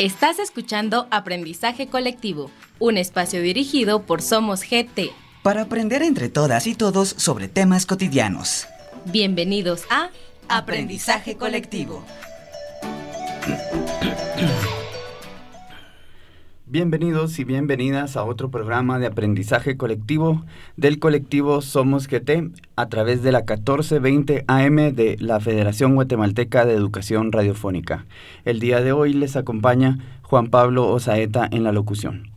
Estás escuchando Aprendizaje Colectivo, un espacio dirigido por Somos GT. Para aprender entre todas y todos sobre temas cotidianos. Bienvenidos a Aprendizaje Colectivo. Bienvenidos y bienvenidas a otro programa de aprendizaje colectivo del colectivo Somos GT a través de la 1420 AM de la Federación Guatemalteca de Educación Radiofónica. El día de hoy les acompaña Juan Pablo Osaeta en la locución.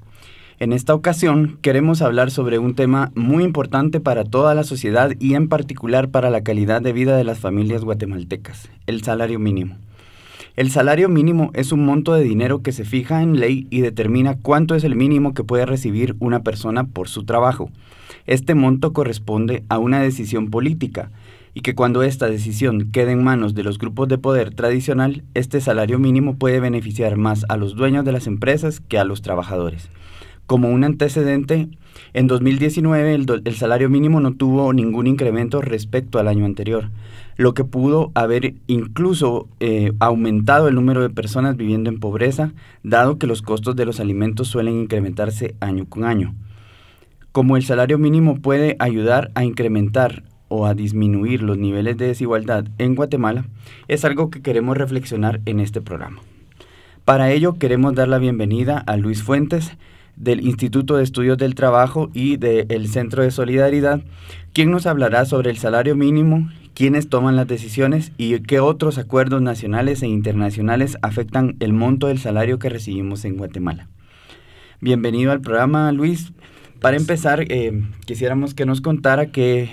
En esta ocasión queremos hablar sobre un tema muy importante para toda la sociedad y en particular para la calidad de vida de las familias guatemaltecas, el salario mínimo. El salario mínimo es un monto de dinero que se fija en ley y determina cuánto es el mínimo que puede recibir una persona por su trabajo. Este monto corresponde a una decisión política y que cuando esta decisión quede en manos de los grupos de poder tradicional, este salario mínimo puede beneficiar más a los dueños de las empresas que a los trabajadores. Como un antecedente, en 2019 el, salario mínimo no tuvo ningún incremento respecto al año anterior lo que pudo haber incluso eh, aumentado el número de personas viviendo en pobreza, dado que los costos de los alimentos suelen incrementarse año con año. Como el salario mínimo puede ayudar a incrementar o a disminuir los niveles de desigualdad en Guatemala, es algo que queremos reflexionar en este programa. Para ello queremos dar la bienvenida a Luis Fuentes, del Instituto de Estudios del Trabajo y del Centro de Solidaridad, quien nos hablará sobre el salario mínimo quiénes toman las decisiones y qué otros acuerdos nacionales e internacionales afectan el monto del salario que recibimos en Guatemala. Bienvenido al programa, Luis. Para empezar, eh, quisiéramos que nos contara qué,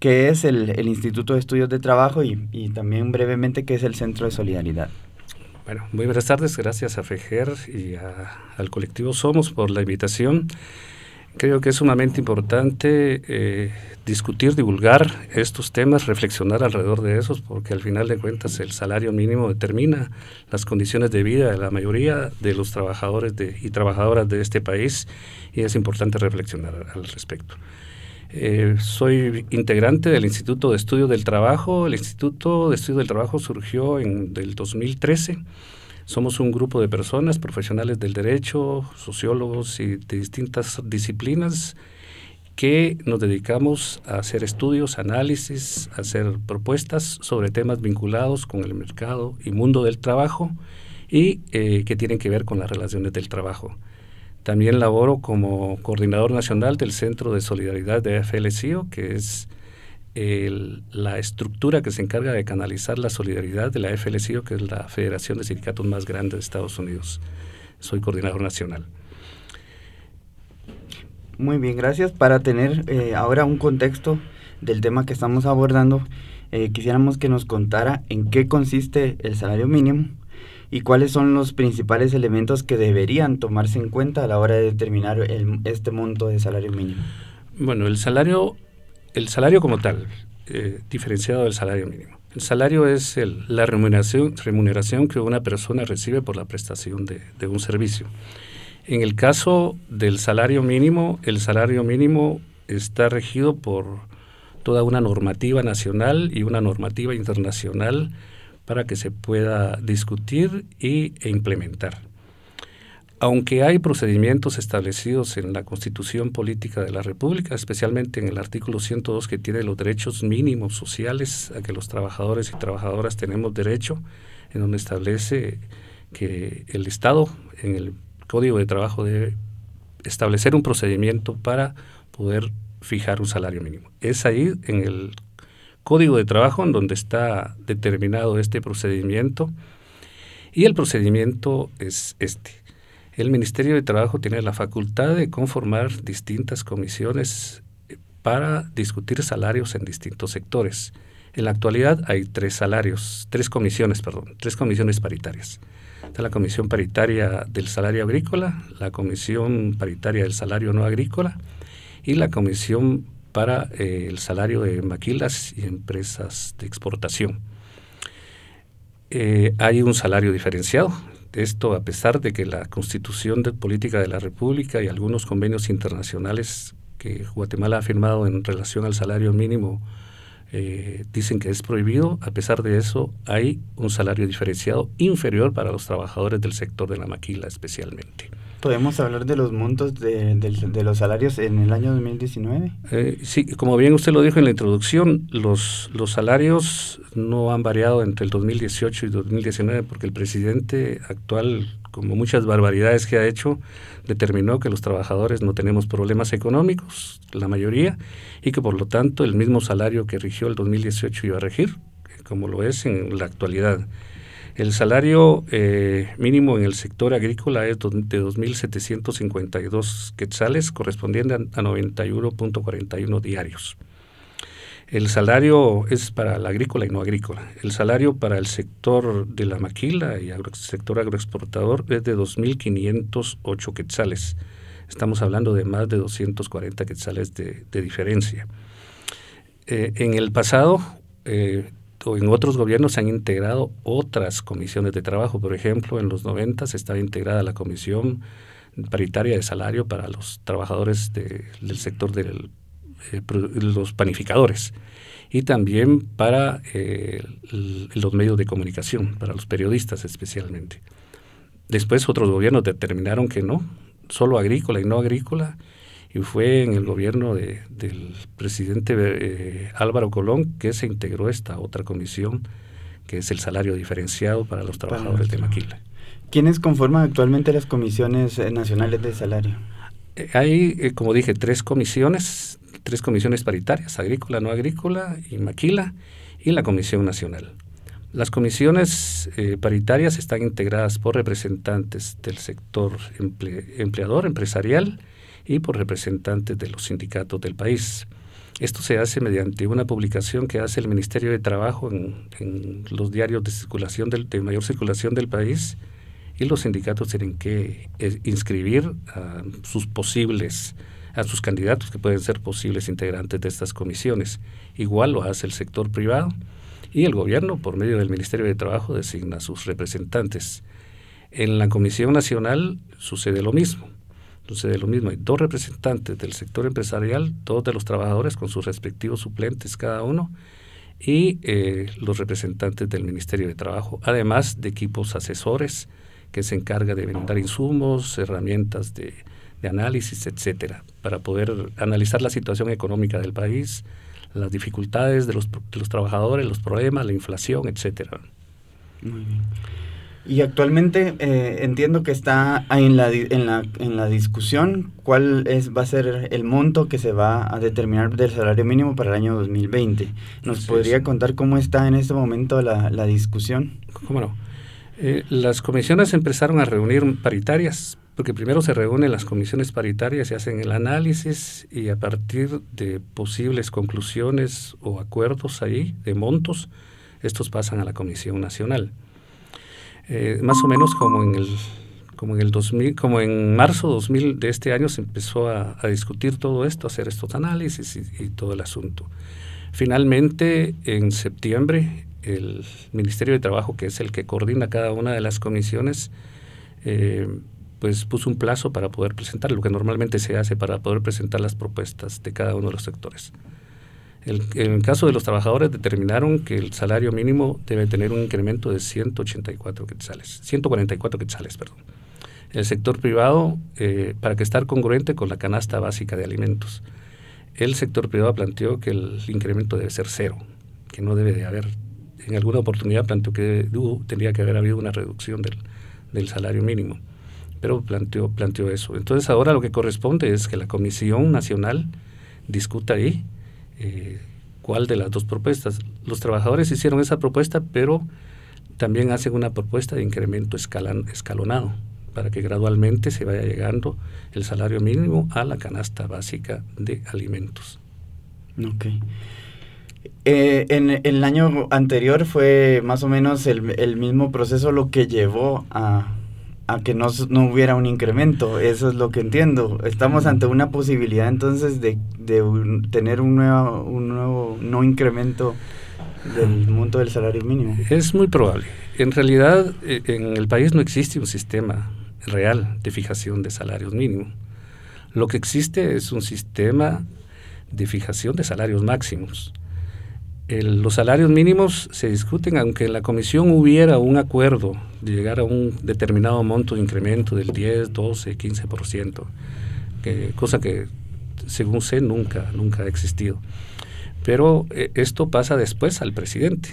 qué es el, Instituto de Estudios de Trabajo y, y, también brevemente qué es el Centro de Solidaridad. Bueno, muy buenas tardes, gracias a FEGER y al colectivo Somos por la invitación. Creo que es sumamente importante eh, discutir, divulgar estos temas, reflexionar alrededor de esos, porque al final de cuentas el salario mínimo determina las condiciones de vida de la mayoría de los trabajadores y trabajadoras de este país y es importante reflexionar al respecto. Eh, soy integrante del Instituto de Estudios del Trabajo. El Instituto de Estudios del Trabajo surgió en el 2013 somos un grupo de personas, profesionales del derecho, sociólogos y de distintas disciplinas que nos dedicamos a hacer estudios, análisis, a hacer propuestas sobre temas vinculados con el mercado y mundo del trabajo y eh, que tienen que ver con las relaciones del trabajo. También laboro como coordinador nacional del Centro de Solidaridad de FLCIO, que es la estructura que se encarga de canalizar la solidaridad de la FLCIO, que es la Federación de Sindicatos más grande de Estados Unidos. Soy coordinador nacional. Muy bien, gracias. Para tener eh, ahora un contexto del tema que estamos abordando, eh, quisiéramos que nos contara en qué consiste el salario mínimo y cuáles son los principales elementos que deberían tomarse en cuenta a la hora de determinar este monto de salario mínimo. Bueno, el salario el salario como tal, eh, diferenciado del salario mínimo. El salario es la remuneración, remuneración que una persona recibe por la prestación de, un servicio. En el caso del salario mínimo, el salario mínimo está regido por toda una normativa nacional y una normativa internacional para que se pueda discutir y, e implementar. Aunque hay procedimientos establecidos en la Constitución Política de la República, especialmente en el artículo 102 que tiene los derechos mínimos sociales a que los trabajadores y trabajadoras tenemos derecho, en donde establece que el Estado en el Código de Trabajo debe establecer un procedimiento para poder fijar un salario mínimo. Es ahí en el Código de Trabajo en donde está determinado este procedimiento y el procedimiento es este el Ministerio de Trabajo tiene la facultad de conformar distintas comisiones eh, para discutir salarios en distintos sectores. En la actualidad hay tres salarios, tres comisiones, perdón, tres comisiones paritarias. Está la Comisión Paritaria del Salario Agrícola, la Comisión Paritaria del Salario No Agrícola y la Comisión para eh, el Salario de Maquilas y Empresas de Exportación. Eh, hay un salario diferenciado, esto a pesar de que la Constitución de Política de la República y algunos convenios internacionales que Guatemala ha firmado en relación al salario mínimo eh, dicen que es prohibido, a pesar de eso hay un salario diferenciado inferior para los trabajadores del sector de la maquila especialmente. ¿Podemos hablar de los montos de, los salarios en el año 2019? Eh, sí, como bien usted lo dijo en la introducción, los, los salarios no han variado entre el 2018 y 2019 porque el presidente actual, como muchas barbaridades que ha hecho, determinó que los trabajadores no tenemos problemas económicos, la mayoría, y que por lo tanto el mismo salario que rigió el 2018 iba a regir, como lo es en la actualidad. El salario eh, mínimo en el sector agrícola es de 2.752 quetzales, correspondiente a 91.41 diarios. El salario es para la agrícola y no agrícola. El salario para el sector de la maquila y el sector agroexportador es de 2.508 quetzales. Estamos hablando de más de 240 quetzales de, diferencia. Eh, en el pasado, eh, en otros gobiernos se han integrado otras comisiones de trabajo. Por ejemplo, en los 90 estaba integrada la comisión paritaria de salario para los trabajadores del sector de eh, los panificadores y también para eh, los medios de comunicación, para los periodistas especialmente. Después otros gobiernos determinaron que no, solo agrícola y no agrícola, y fue en el gobierno de, del presidente eh, Álvaro Colón que se integró esta otra comisión, que es el salario diferenciado para los trabajadores de Maquila. ¿Quiénes conforman actualmente las comisiones eh, nacionales de salario? Eh, hay, como dije, tres comisiones, tres comisiones paritarias, agrícola, no agrícola y Maquila, y la Comisión Nacional. Las comisiones paritarias están integradas por representantes del sector empleador, empresarial, y por representantes de los sindicatos del país. Esto se hace mediante una publicación que hace el Ministerio de Trabajo en, los diarios de circulación del, de mayor circulación del país y los sindicatos tienen que eh, inscribir a sus posibles, a sus candidatos que pueden ser posibles integrantes de estas comisiones. Igual lo hace el sector privado y el gobierno, por medio del Ministerio de Trabajo, designa a sus representantes. En la Comisión Nacional sucede lo mismo sucede lo mismo. Hay dos representantes del sector empresarial, dos de los trabajadores con sus respectivos suplentes cada uno, y eh, los representantes del Ministerio de Trabajo, además de equipos asesores que se encarga de brindar insumos, herramientas de, análisis, etcétera, para poder analizar la situación económica del país, las dificultades de los, de los trabajadores, los problemas, la inflación, etcétera. Muy bien. Y actualmente eh, entiendo que está en la, en, la, en la discusión cuál es, va a ser el monto que se va a determinar del salario mínimo para el año 2020. ¿Nos podría contar cómo está en este momento la, la discusión? ¿Cómo no? Eh, las comisiones empezaron a reunir paritarias, porque primero se reúnen las comisiones paritarias y hacen el análisis y a partir de posibles conclusiones o acuerdos ahí de montos, estos pasan a la Comisión Nacional. Eh, más o menos como en el como en el 2000, como en marzo 2000 de este año se empezó a, discutir todo esto, a hacer estos análisis y, todo el asunto. Finalmente, en septiembre, el Ministerio de Trabajo, que es el que coordina cada una de las comisiones, eh, pues puso un plazo para poder presentar, lo que normalmente se hace para poder presentar las propuestas de cada uno de los sectores. El, en el caso de los trabajadores determinaron que el salario mínimo debe tener un incremento de 184 quetzales, 144 quetzales, perdón. El sector privado, eh, para que estar congruente con la canasta básica de alimentos, el sector privado planteó que el incremento debe ser cero, que no debe de haber, en alguna oportunidad planteó que tendría que haber habido una reducción del, del salario mínimo, pero planteó, planteó eso. Entonces ahora lo que corresponde es que la Comisión Nacional discuta ahí eh, cuál de las dos propuestas. Los trabajadores hicieron esa propuesta, pero también hacen una propuesta de incremento escalonado para que gradualmente se vaya llegando el salario mínimo a la canasta básica de alimentos. Ok. Eh, en, el año anterior fue más o menos el mismo proceso lo que llevó a, a que no, no, hubiera un incremento. Eso es lo que entiendo. Estamos ante una posibilidad entonces de, de tener un nuevo, un nuevo no incremento del monto del salario mínimo. Es muy probable. En realidad, eh, en el país no existe un sistema real de fijación de salarios mínimos. Lo que existe es un sistema de fijación de salarios máximos. Los salarios mínimos se discuten, aunque en la comisión hubiera un acuerdo de llegar a un determinado monto de incremento del 10, 12, 15%, que, cosa que según sé nunca, nunca ha existido. Pero eh, esto pasa después al presidente.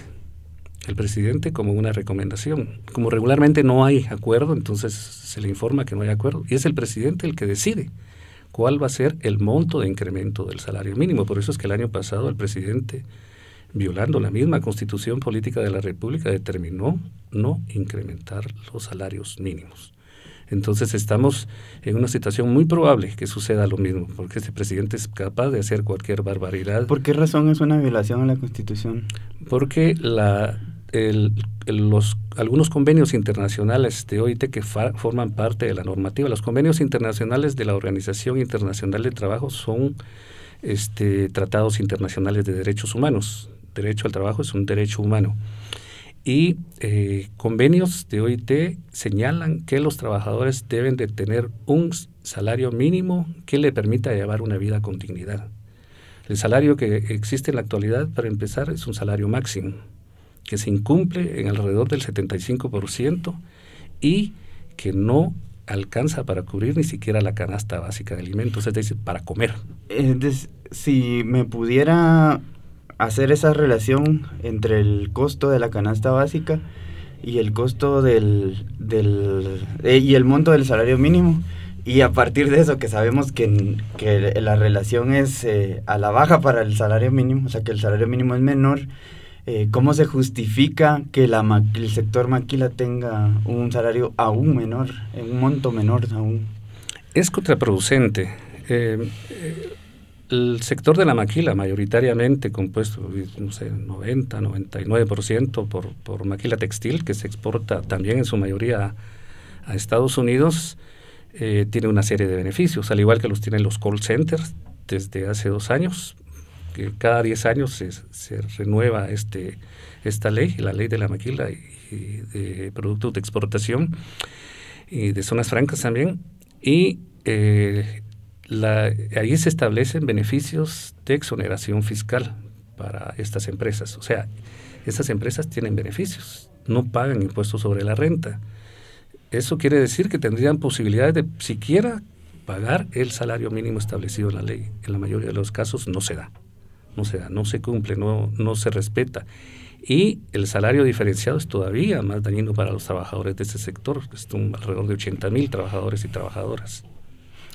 El presidente como una recomendación. Como regularmente no hay acuerdo, entonces se le informa que no hay acuerdo. Y es el presidente el que decide cuál va a ser el monto de incremento del salario mínimo. Por eso es que el año pasado el presidente violando la misma constitución política de la República, determinó no incrementar los salarios mínimos. Entonces estamos en una situación muy probable que suceda lo mismo, porque este presidente es capaz de hacer cualquier barbaridad. ¿Por qué razón es una violación a la Constitución? Porque la, los, algunos convenios internacionales de OIT que forman parte de la normativa, los convenios internacionales de la Organización Internacional de Trabajo son este, tratados internacionales de derechos humanos derecho al trabajo es un derecho humano. Y eh, convenios de OIT señalan que los trabajadores deben de tener un salario mínimo que le permita llevar una vida con dignidad. El salario que existe en la actualidad, para empezar, es un salario máximo, que se incumple en alrededor del 75% y que no alcanza para cubrir ni siquiera la canasta básica de alimentos, es decir, para comer. si me pudiera hacer esa relación entre el costo de la canasta básica y el costo del, del eh, y el monto del salario mínimo y a partir de eso que sabemos que, que la relación es eh, a la baja para el salario mínimo, o sea que el salario mínimo es menor, eh, ¿cómo se justifica que la el sector maquila tenga un salario aún menor, un monto menor aún? Es contraproducente el sector de la maquila, mayoritariamente compuesto, no sé, 90, 99% por, por maquila textil, que se exporta también en su mayoría a, Estados Unidos, eh, tiene una serie de beneficios, al igual que los tienen los call centers desde hace dos años, que cada 10 años se, se renueva este, esta ley, la ley de la maquila y, de productos de exportación y de zonas francas también, y eh, la, ahí se establecen beneficios de exoneración fiscal para estas empresas. O sea, estas empresas tienen beneficios, no pagan impuestos sobre la renta. Eso quiere decir que tendrían posibilidades de siquiera pagar el salario mínimo establecido en la ley. En la mayoría de los casos no se da, no se da, no se cumple, no, no se respeta. Y el salario diferenciado es todavía más dañino para los trabajadores de este sector, es alrededor de 80 mil trabajadores y trabajadoras.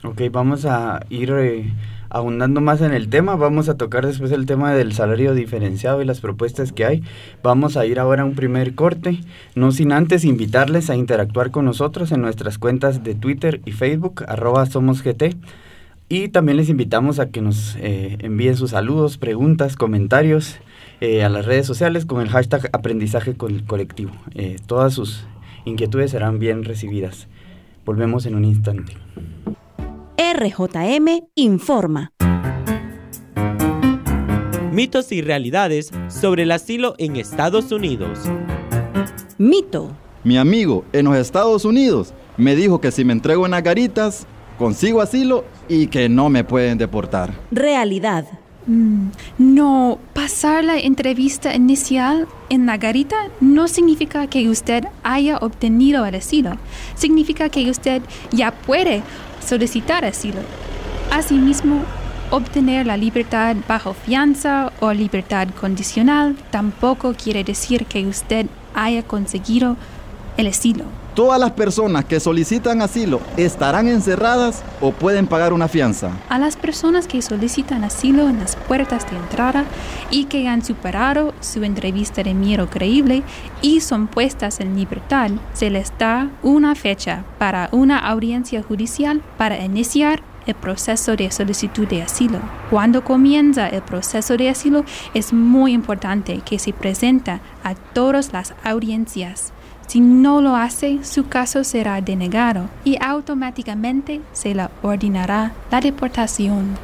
Ok, vamos a ir eh, abundando más en el tema. Vamos a tocar después el tema del salario diferenciado y las propuestas que hay. Vamos a ir ahora a un primer corte, no sin antes invitarles a interactuar con nosotros en nuestras cuentas de Twitter y Facebook, arroba somosgt. Y también les invitamos a que nos eh, envíen sus saludos, preguntas, comentarios eh, a las redes sociales con el hashtag aprendizaje colectivo. todas sus inquietudes serán bien recibidas. Volvemos en un instante. RJM informa. Mitos y realidades sobre el asilo en Estados Unidos. Mito. Mi amigo en los Estados Unidos me dijo que si me entrego en las garitas, consigo asilo y que no me pueden deportar. Realidad. Mm, no, pasar la entrevista inicial en la garita no significa que usted haya obtenido el asilo. Significa que usted ya puede solicitar asilo. Asimismo, obtener la libertad bajo fianza o libertad condicional tampoco quiere decir que usted haya conseguido el asilo. Todas las personas que solicitan asilo estarán encerradas o pueden pagar una fianza. A las personas que solicitan asilo en las puertas de entrada y que han superado su entrevista de miedo creíble y son puestas en libertad, se les da una fecha para una audiencia judicial para iniciar el proceso de solicitud de asilo. Cuando comienza el proceso de asilo es muy importante que se presenta a todas las audiencias si no lo hace, su caso será denegado y automáticamente se le ordenará la deportación.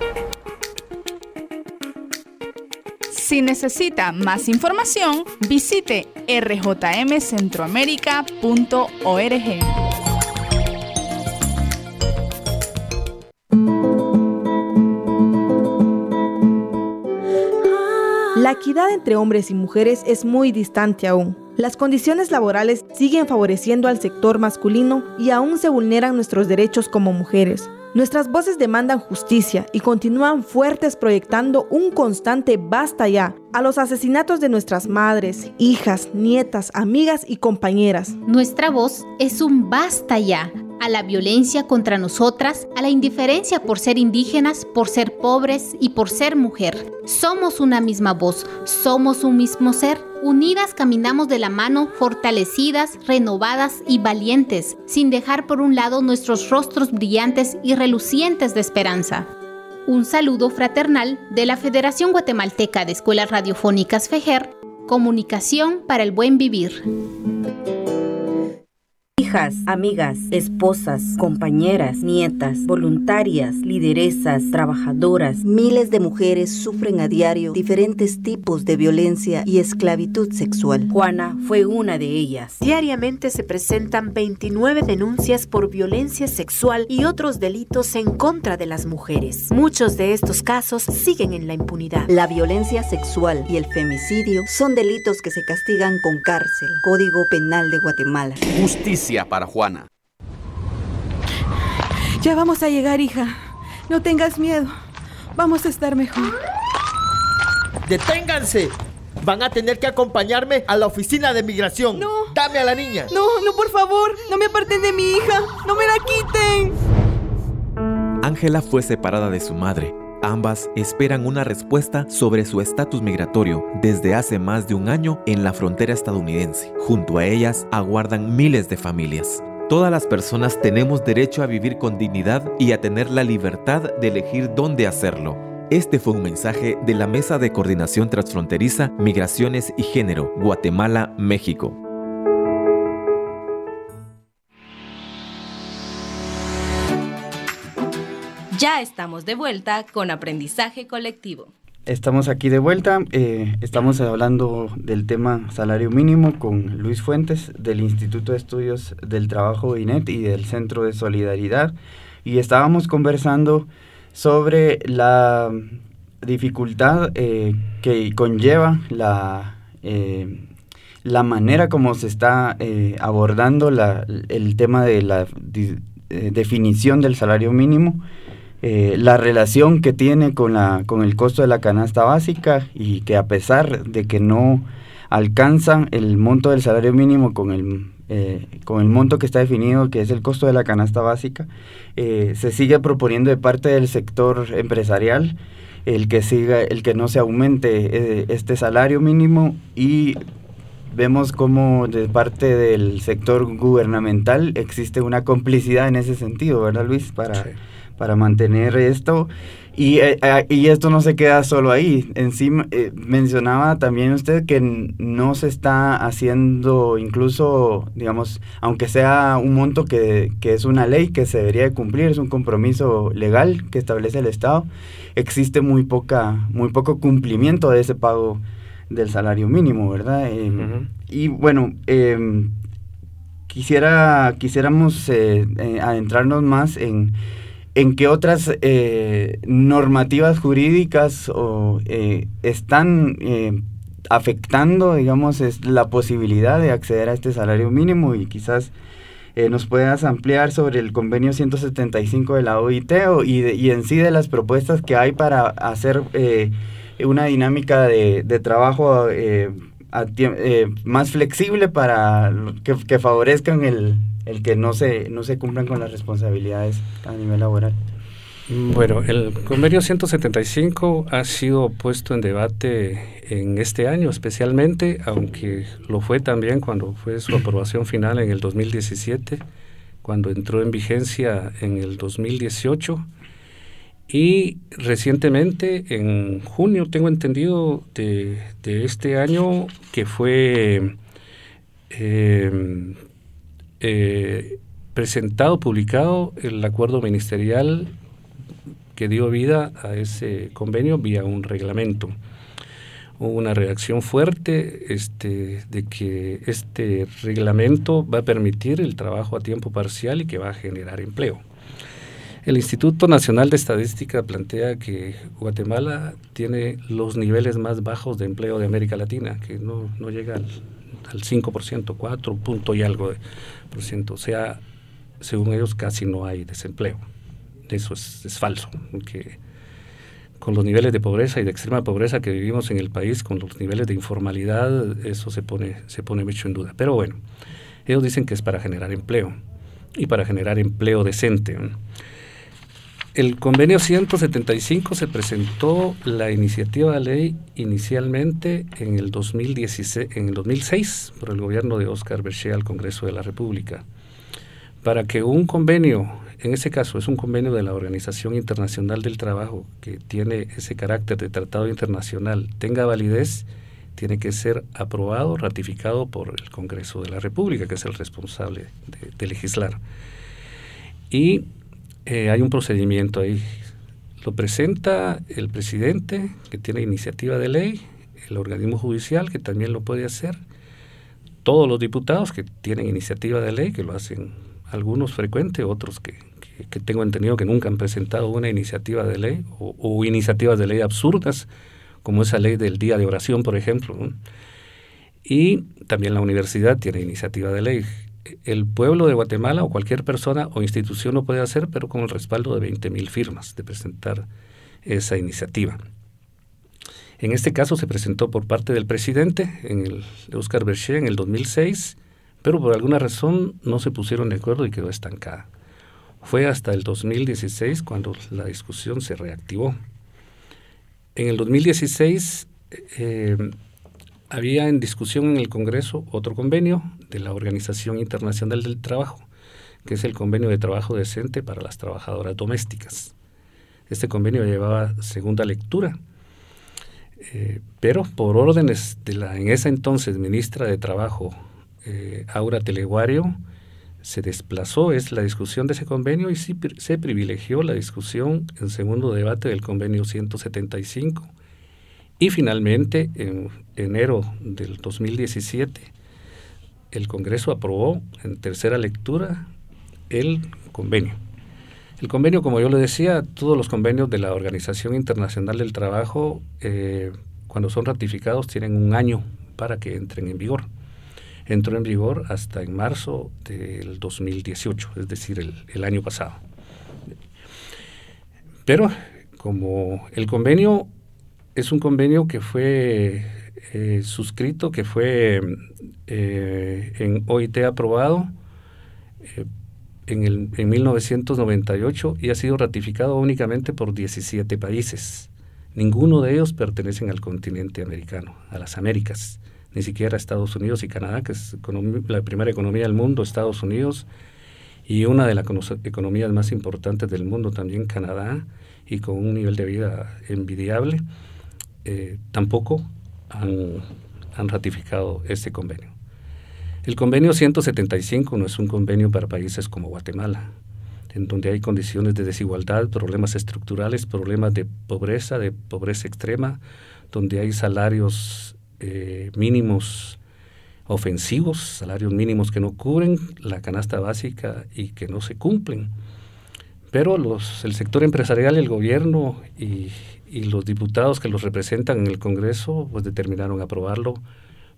Si necesita más información, visite rjmcentroamérica.org. La equidad entre hombres y mujeres es muy distante aún. Las condiciones laborales siguen favoreciendo al sector masculino y aún se vulneran nuestros derechos como mujeres. Nuestras voces demandan justicia y continúan fuertes proyectando un constante basta ya a los asesinatos de nuestras madres, hijas, nietas, amigas y compañeras. Nuestra voz es un basta ya a la violencia contra nosotras, a la indiferencia por ser indígenas, por ser pobres y por ser mujer. Somos una misma voz, somos un mismo ser. Unidas caminamos de la mano, fortalecidas, renovadas y valientes, sin dejar por un lado nuestros rostros brillantes y relucientes de esperanza. Un saludo fraternal de la Federación Guatemalteca de Escuelas Radiofónicas FEJER, Comunicación para el Buen Vivir hijas, amigas, esposas, compañeras, nietas, voluntarias, lideresas, trabajadoras. Miles de mujeres sufren a diario diferentes tipos de violencia y esclavitud sexual. Juana fue una de ellas. Diariamente se presentan 29 denuncias por violencia sexual y otros delitos en contra de las mujeres. Muchos de estos casos siguen en la impunidad. La violencia sexual y el femicidio son delitos que se castigan con cárcel. Código Penal de Guatemala. Justicia para Juana. Ya vamos a llegar, hija. No tengas miedo. Vamos a estar mejor. ¡Deténganse! Van a tener que acompañarme a la oficina de migración. No. Dame a la niña. No, no, por favor. No me aparten de mi hija. No me la quiten. Ángela fue separada de su madre. Ambas esperan una respuesta sobre su estatus migratorio desde hace más de un año en la frontera estadounidense. Junto a ellas aguardan miles de familias. Todas las personas tenemos derecho a vivir con dignidad y a tener la libertad de elegir dónde hacerlo. Este fue un mensaje de la Mesa de Coordinación Transfronteriza, Migraciones y Género, Guatemala, México. Ya estamos de vuelta con aprendizaje colectivo. Estamos aquí de vuelta, eh, estamos hablando del tema salario mínimo con Luis Fuentes del Instituto de Estudios del Trabajo INET y del Centro de Solidaridad y estábamos conversando sobre la dificultad eh, que conlleva la, eh, la manera como se está abordando la, el tema de la definición del salario mínimo eh, la relación que tiene con, la, con el costo de la canasta básica y que a pesar de que no alcanzan el monto del salario mínimo con el, eh, con el monto que está definido, que es el costo de la canasta básica, eh, se sigue proponiendo de parte del sector empresarial el que siga, el que no se aumente este salario mínimo y vemos como de parte del sector gubernamental existe una complicidad en ese sentido, ¿verdad Luis? Para, para mantener esto. Y, eh, eh, y, esto no se queda solo ahí. Encima, eh, mencionaba también usted que no se está haciendo, incluso, digamos, aunque sea un monto que, que, es una ley que se debería de cumplir, es un compromiso legal que establece el Estado, existe muy, poca, muy poco cumplimiento de ese pago del salario mínimo, ¿verdad? Y bueno, em, quisiera, quisiéramos adentrarnos más en en qué otras eh, normativas jurídicas o, eh, están eh, afectando, digamos, es la posibilidad de acceder a este salario mínimo y quizás nos puedas ampliar sobre el convenio 175 de la OIT y, y, en sí de las propuestas que hay para hacer una dinámica de, trabajo más flexible para que, que favorezcan el, el que no se, no se cumplan con las responsabilidades a nivel laboral. Bueno, el convenio 175 ha sido puesto en debate en este año especialmente, aunque lo fue también cuando fue su aprobación final en el 2017, cuando entró en vigencia en el 2018 y recientemente en junio, tengo entendido, de, de este año que fue eh, eh, presentado, publicado el acuerdo ministerial que dio vida a ese convenio vía un reglamento. Hubo una reacción fuerte este, de que este reglamento va a permitir el trabajo a tiempo parcial y que va a generar empleo. El Instituto Nacional de Estadística plantea que Guatemala tiene los niveles más bajos de empleo de América Latina, que no, no llega al, al 5%, 4 punto y algo por ciento. O sea, según ellos casi no hay desempleo. Eso es, es falso, que con los niveles de pobreza y de extrema pobreza que vivimos en el país, con los niveles de informalidad, eso se pone, se pone mucho en duda. Pero bueno, ellos dicen que es para generar empleo y para generar empleo decente. El convenio 175 se presentó la iniciativa de ley inicialmente en el, 2016, en el 2006 por el gobierno de Oscar Berché al Congreso de la República. Para que un convenio, en ese caso es un convenio de la Organización Internacional del Trabajo que tiene ese carácter de tratado internacional, tenga validez, tiene que ser aprobado, ratificado por el Congreso de la República, que es el responsable de, de legislar. Y eh, hay un procedimiento ahí. Lo presenta el presidente, que tiene iniciativa de ley, el organismo judicial, que también lo puede hacer, todos los diputados que tienen iniciativa de ley, que lo hacen algunos frecuentes, otros que, que, tengo entendido que nunca han presentado una iniciativa de ley o, o, iniciativas de ley absurdas, como esa ley del día de oración, por ejemplo. Y también la universidad tiene iniciativa de ley el pueblo de Guatemala o cualquier persona o institución lo puede hacer, pero con el respaldo de 20 mil firmas de presentar esa iniciativa. En este caso se presentó por parte del presidente, en el, de Oscar Berché, en el 2006, pero por alguna razón no se pusieron de acuerdo y quedó estancada. Fue hasta el 2016 cuando la discusión se reactivó. En el 2016 eh, había en discusión en el Congreso otro convenio de la Organización Internacional del Trabajo, que es el convenio de trabajo decente para las trabajadoras domésticas. Este convenio llevaba segunda lectura, eh, pero por órdenes de la en esa entonces ministra de Trabajo, eh, Aura Teleguario, se desplazó es la discusión de ese convenio y sí, se privilegió la discusión en segundo debate del convenio 175 y finalmente, en enero del 2017, el Congreso aprobó en tercera lectura el convenio. El convenio, como yo le decía, todos los convenios de la Organización Internacional del Trabajo, eh, cuando son ratificados, tienen un año para que entren en vigor. Entró en vigor hasta en marzo del 2018, es decir, el, el año pasado. Pero como el convenio es un convenio que fue eh, suscrito, que fue eh, en OIT aprobado eh, en, el, en 1998 y ha sido ratificado únicamente por 17 países. Ninguno de ellos pertenecen al continente americano, a las Américas, ni siquiera Estados Unidos y Canadá, que es la primera economía del mundo, Estados Unidos, y una de las economías más importantes del mundo también, Canadá, y con un nivel de vida envidiable. Eh, tampoco han, ratificado este convenio. El convenio 175 no es un convenio para países como Guatemala, en donde hay condiciones de desigualdad, problemas estructurales, problemas de pobreza, de pobreza extrema, donde hay salarios eh, mínimos ofensivos, salarios mínimos que no cubren la canasta básica y que no se cumplen. Pero el sector empresarial, el gobierno y, y los diputados que los representan en el Congreso pues determinaron aprobarlo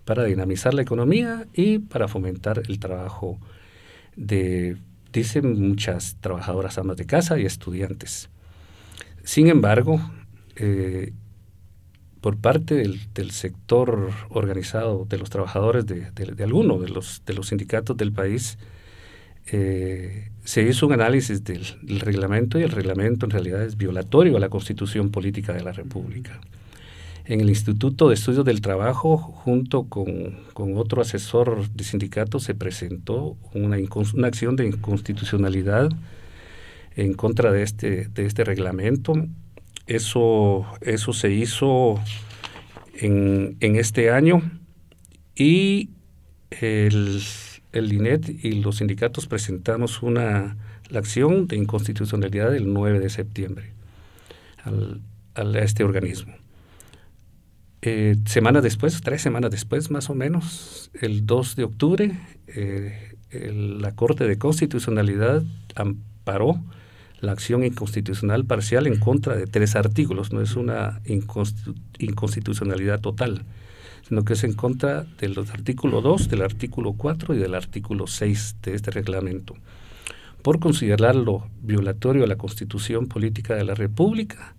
para dinamizar la economía y para fomentar el trabajo de, dicen muchas trabajadoras amas de casa y estudiantes. Sin embargo, eh, por parte del, sector organizado de los trabajadores de algunos de los, de los sindicatos del país, eh, se hizo un análisis del, reglamento y el reglamento en realidad es violatorio a la constitución política de la República. En el Instituto de Estudios del Trabajo, junto con, con otro asesor de sindicato, se presentó una, una, acción de inconstitucionalidad en contra de este, de este reglamento. Eso, eso se hizo en, en este año y el el INET y los sindicatos presentamos una, la acción de inconstitucionalidad el 9 de septiembre al, a este organismo. Eh, semanas después, tres semanas después más o menos, el 2 de octubre, eh, la Corte de Constitucionalidad amparó la acción inconstitucional parcial en contra de tres artículos, no es una inconstitucionalidad total, sino que es en contra del artículo 2, del artículo 4 y del artículo 6 de este reglamento, por considerarlo violatorio a la Constitución Política de la República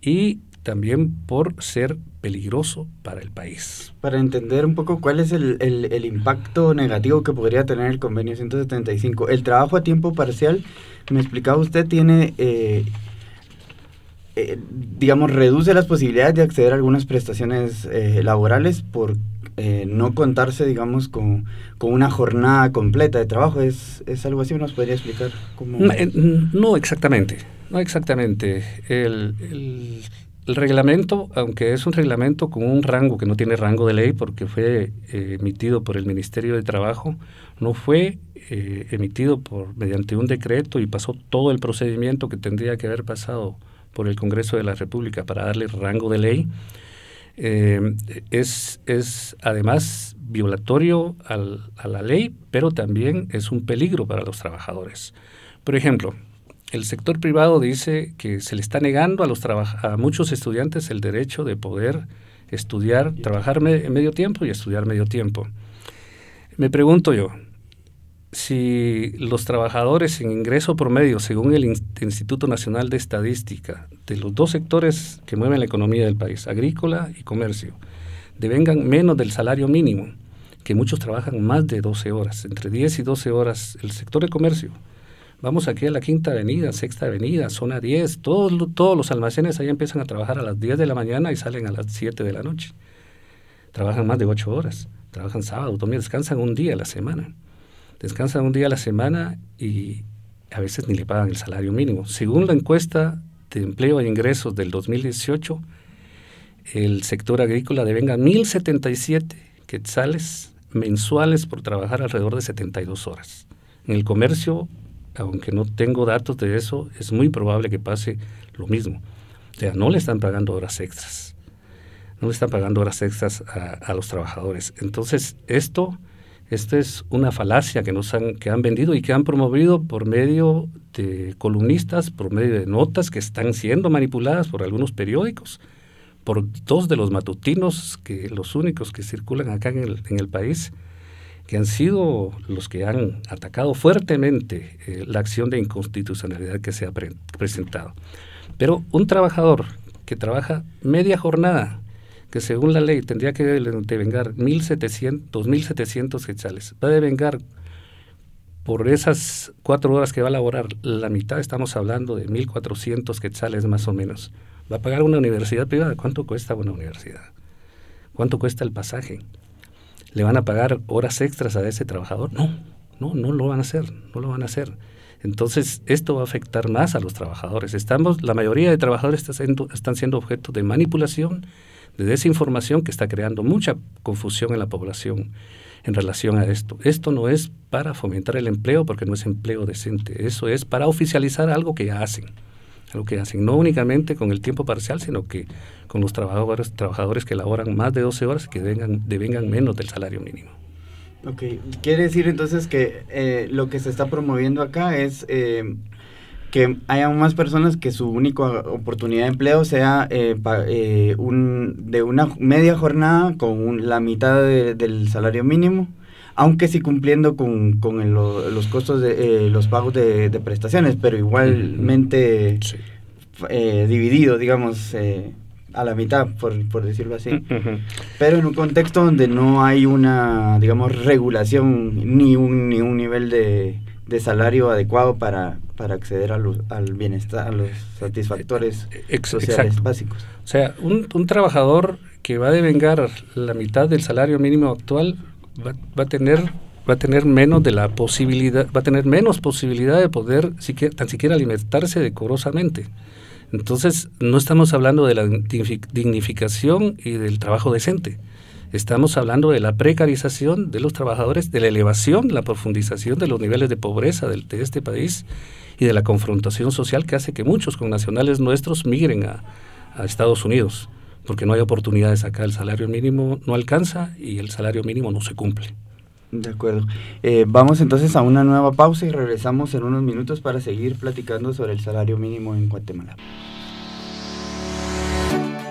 y también por ser peligroso para el país. Para entender un poco cuál es el, el, impacto negativo que podría tener el convenio 175, el trabajo a tiempo parcial, me explicaba usted, tiene, eh, eh, digamos, reduce las posibilidades de acceder a algunas prestaciones eh, laborales por no contarse, digamos, con, con, una jornada completa de trabajo. ¿Es, es algo así? ¿Nos podría explicar cómo...? No, no exactamente, no exactamente. el, el el reglamento, aunque es un reglamento con un rango que no tiene rango de ley porque fue eh, emitido por el Ministerio de Trabajo, no fue eh, emitido por mediante un decreto y pasó todo el procedimiento que tendría que haber pasado por el Congreso de la República para darle rango de ley, eh, es, es además violatorio a la ley, pero también es un peligro para los trabajadores. Por ejemplo, el sector privado dice que se le está negando a, los a muchos estudiantes el derecho de poder estudiar, trabajar en medio tiempo y estudiar medio tiempo. Me pregunto yo, si los trabajadores en ingreso promedio, según el Instituto Nacional de Estadística, de los dos sectores que mueven la economía del país, agrícola y comercio, devengan menos del salario mínimo, que muchos trabajan más de 12 horas, entre 10 y 12 horas, el sector de comercio Vamos aquí a la Quinta Avenida, Sexta Avenida, zona 10. Todos, todos los almacenes ahí empiezan a trabajar a las 10 de la mañana y salen a las 7 de la noche. Trabajan más de 8 horas. Trabajan sábado, domingo, descansan un día a la semana. Descansan un día a la semana y a veces ni le pagan el salario mínimo. Según la encuesta de empleo e ingresos del 2018, el sector agrícola devenga 1.077 quetzales mensuales por trabajar alrededor de 72 horas. En el comercio aunque no tengo datos de eso, es muy probable que pase lo mismo. O sea, no le están pagando horas extras. No le están pagando horas extras a, los trabajadores. Entonces, esto, esto es una falacia que, nos han, que han vendido y que han promovido por medio de columnistas, por medio de notas que están siendo manipuladas por algunos periódicos, por dos de los matutinos, que los únicos que circulan acá en el, en el país, que han sido los que han atacado fuertemente eh, la acción de inconstitucionalidad que se ha presentado. Pero un trabajador que trabaja media jornada, que según la ley tendría que devengar 1.700, 2.700 quetzales, va a devengar por esas cuatro horas que va a laborar la mitad, estamos hablando de 1.400 quetzales más o menos. Va a pagar una universidad privada. ¿Cuánto cuesta una universidad? ¿Cuánto cuesta el pasaje? ¿Le van a pagar horas extras a ese trabajador? No, no, no lo van a hacer, no lo van a hacer. Entonces, esto va a afectar más a los trabajadores. Estamos, la mayoría de trabajadores siendo, están siendo objeto de manipulación, de desinformación que está creando mucha confusión en la población en relación a esto. Esto no es para fomentar el empleo porque no es empleo decente, eso es para oficializar algo que ya hacen lo que hacen, no únicamente con el tiempo parcial, sino que con los trabajadores, trabajadores que laboran más de 12 horas que devengan, devengan menos del salario mínimo. Ok, quiere decir entonces que eh, lo que se está promoviendo acá es eh, que haya más personas que su única oportunidad de empleo sea eh, un, de una media jornada con la mitad del salario mínimo aunque sí cumpliendo con, con los costos de eh, los pagos de, prestaciones, pero igualmente eh, dividido, digamos, eh, a la mitad, por, por decirlo así. Pero en un contexto donde no hay una, digamos, regulación ni un, ni un nivel de, de salario adecuado para, para acceder a los, al bienestar, a los satisfactores sociales básicos. O sea, un, un trabajador que va a devengar la mitad del salario mínimo actual va, a tener va a tener menos de la posibilidad, va a tener menos posibilidad de poder siquiera, tan siquiera alimentarse decorosamente. Entonces, no estamos hablando de la dignificación y del trabajo decente. Estamos hablando de la precarización de los trabajadores, de la elevación, la profundización de los niveles de pobreza de, este país y de la confrontación social que hace que muchos connacionales nuestros migren a Estados Unidos porque no hay oportunidades acá, el salario mínimo no alcanza y el salario mínimo no se cumple. De acuerdo. Eh, vamos entonces a una nueva pausa y regresamos en unos minutos para seguir platicando sobre el salario mínimo en Guatemala.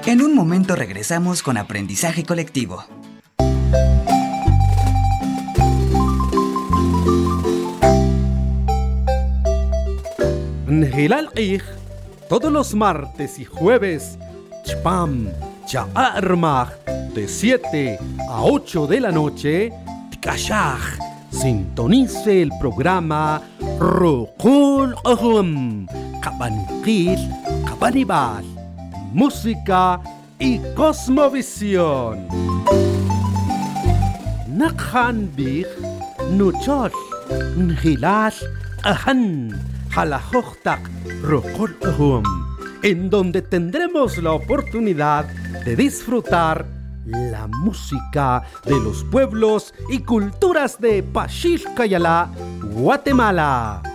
En un momento regresamos con aprendizaje colectivo. Todos los martes y jueves, Chpam, Armag, de 7 a 8 de la noche, Tikashaj, sintonice el programa Rokul Ahum, Kabanqil, Kabanibal, Música y Cosmovisión. Nakhan Big, Nuchol, Ngilal, Ahan, Halajochtak, Rokul Ahum en donde tendremos la oportunidad de disfrutar la música de los pueblos y culturas de Pachilcayala, Guatemala.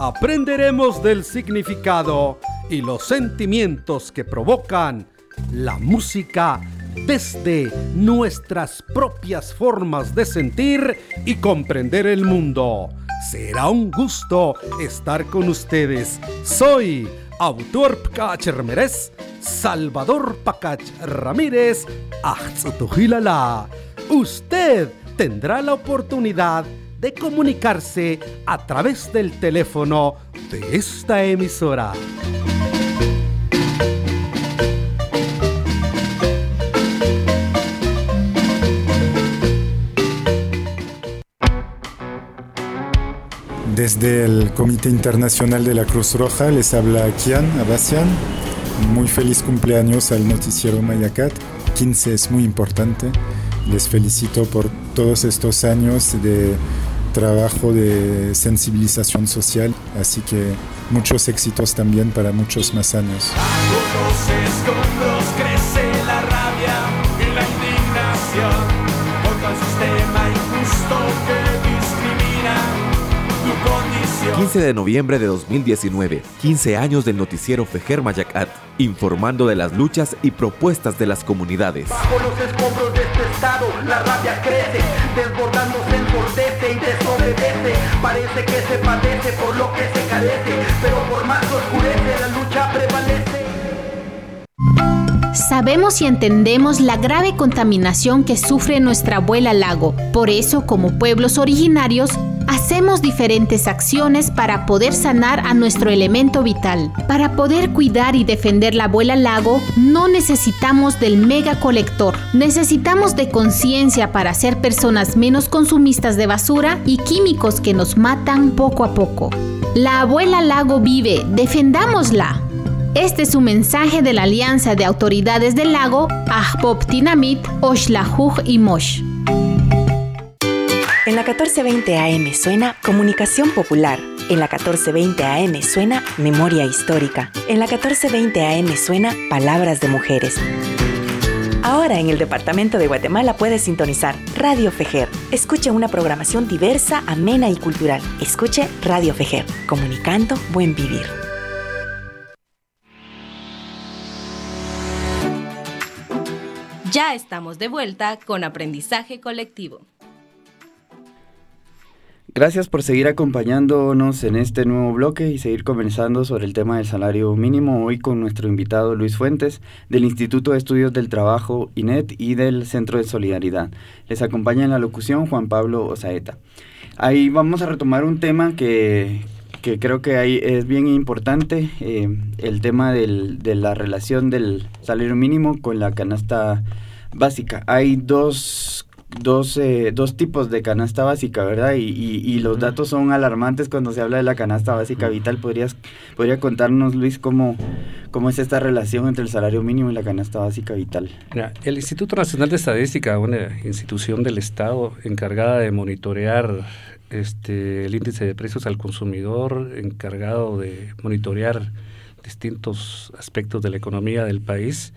Aprenderemos del significado y los sentimientos que provocan la música desde nuestras propias formas de sentir y comprender el mundo. Será un gusto estar con ustedes. Soy autor Ramírez, Salvador Pacach Ramírez, Axotujilala. Usted tendrá la oportunidad de comunicarse a través del teléfono de esta emisora. Desde el Comité Internacional de la Cruz Roja les habla Kian Abasian. Muy feliz cumpleaños al noticiero Mayacat. 15 es muy importante. Les felicito por todos estos años de trabajo de sensibilización social, así que muchos éxitos también para muchos más años. crece la rabia y la indignación contra el sistema injusto que 15 de noviembre de 2019, 15 años del noticiero Fejer Mayacat, informando de las luchas y propuestas de las comunidades. Bajo los escombros de este estado, la rabia crece, desobedece. Parece que se padece por lo que se carece, pero por más oscurece, la lucha prevalece. Sabemos y entendemos la grave contaminación que sufre nuestra abuela lago. Por eso, como pueblos originarios, hacemos diferentes acciones para poder sanar a nuestro elemento vital. Para poder cuidar y defender la abuela lago, no necesitamos del mega colector. Necesitamos de conciencia para ser personas menos consumistas de basura y químicos que nos matan poco a poco. La abuela lago vive, defendámosla. Este es un mensaje de la Alianza de Autoridades del Lago, Ahpop Tinamit, Oshlajuj y Mosh. En la 1420 AM suena Comunicación Popular. En la 1420 AM suena Memoria Histórica. En la 1420 AM suena Palabras de Mujeres. Ahora en el Departamento de Guatemala puedes sintonizar Radio Fejer. Escuche una programación diversa, amena y cultural. Escuche Radio Fejer, comunicando buen vivir. Ya estamos de vuelta con aprendizaje colectivo. Gracias por seguir acompañándonos en este nuevo bloque y seguir conversando sobre el tema del salario mínimo hoy con nuestro invitado Luis Fuentes del Instituto de Estudios del Trabajo INET y del Centro de Solidaridad. Les acompaña en la locución Juan Pablo Osaeta. Ahí vamos a retomar un tema que, creo que ahí es bien importante, eh, el tema de la relación del salario mínimo con la canasta básica. Hay dos dos, eh, dos tipos de canasta básica, ¿verdad? Y, y, los datos son alarmantes cuando se habla de la canasta básica vital. ¿Podrías, ¿Podría contarnos, Luis, cómo, cómo es esta relación entre el salario mínimo y la canasta básica vital? el Instituto Nacional de Estadística, una institución del Estado encargada de monitorear este, el índice de precios al consumidor, encargado de monitorear distintos aspectos de la economía del país,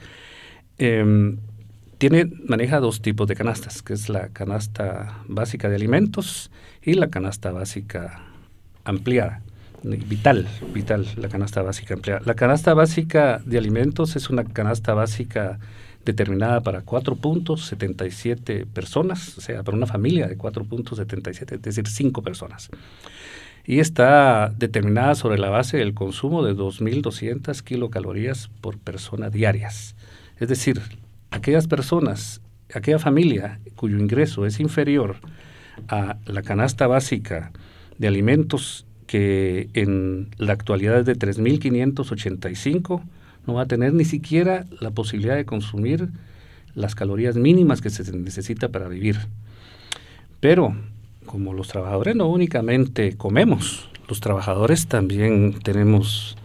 eh, tiene, maneja dos tipos de canastas, que es la canasta básica de alimentos y la canasta básica ampliada. Vital, vital, la canasta básica ampliada. La canasta básica de alimentos es una canasta básica determinada para 4.77 personas, o sea, para una familia de 4.77, es decir, 5 personas. Y está determinada sobre la base del consumo de 2.200 kilocalorías por persona diarias. Es decir, aquellas personas, aquella familia cuyo ingreso es inferior a la canasta básica de alimentos que en la actualidad es de 3.585, no va a tener ni siquiera la posibilidad de consumir las calorías mínimas que se necesita para vivir. Pero como los trabajadores no únicamente comemos, los trabajadores también tenemos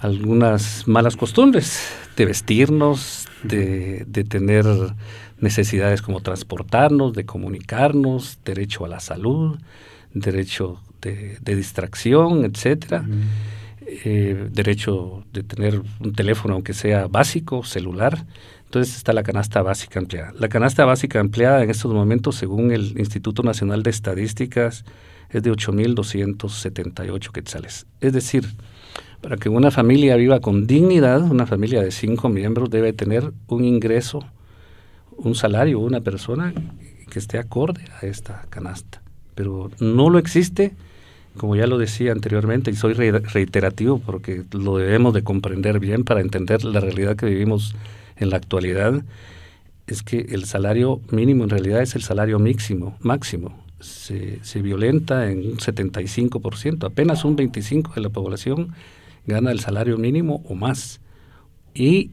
algunas malas costumbres de vestirnos, de, tener necesidades como transportarnos, de comunicarnos, derecho a la salud, derecho de, distracción, etcétera. Eh, derecho de tener un teléfono, aunque sea básico, celular. Entonces está la canasta básica empleada. La canasta básica empleada en estos momentos, según el Instituto Nacional de Estadísticas, es de 8.278 quetzales. Es decir, para que una familia viva con dignidad, una familia de cinco miembros debe tener un ingreso, un salario, una persona que esté acorde a esta canasta. Pero no lo existe como ya lo decía anteriormente, y soy reiterativo porque lo debemos de comprender bien para entender la realidad que vivimos en la actualidad, es que el salario mínimo en realidad es el salario máximo, máximo. Se, se violenta en un 75%, apenas un 25% de la población gana el salario mínimo o más. Y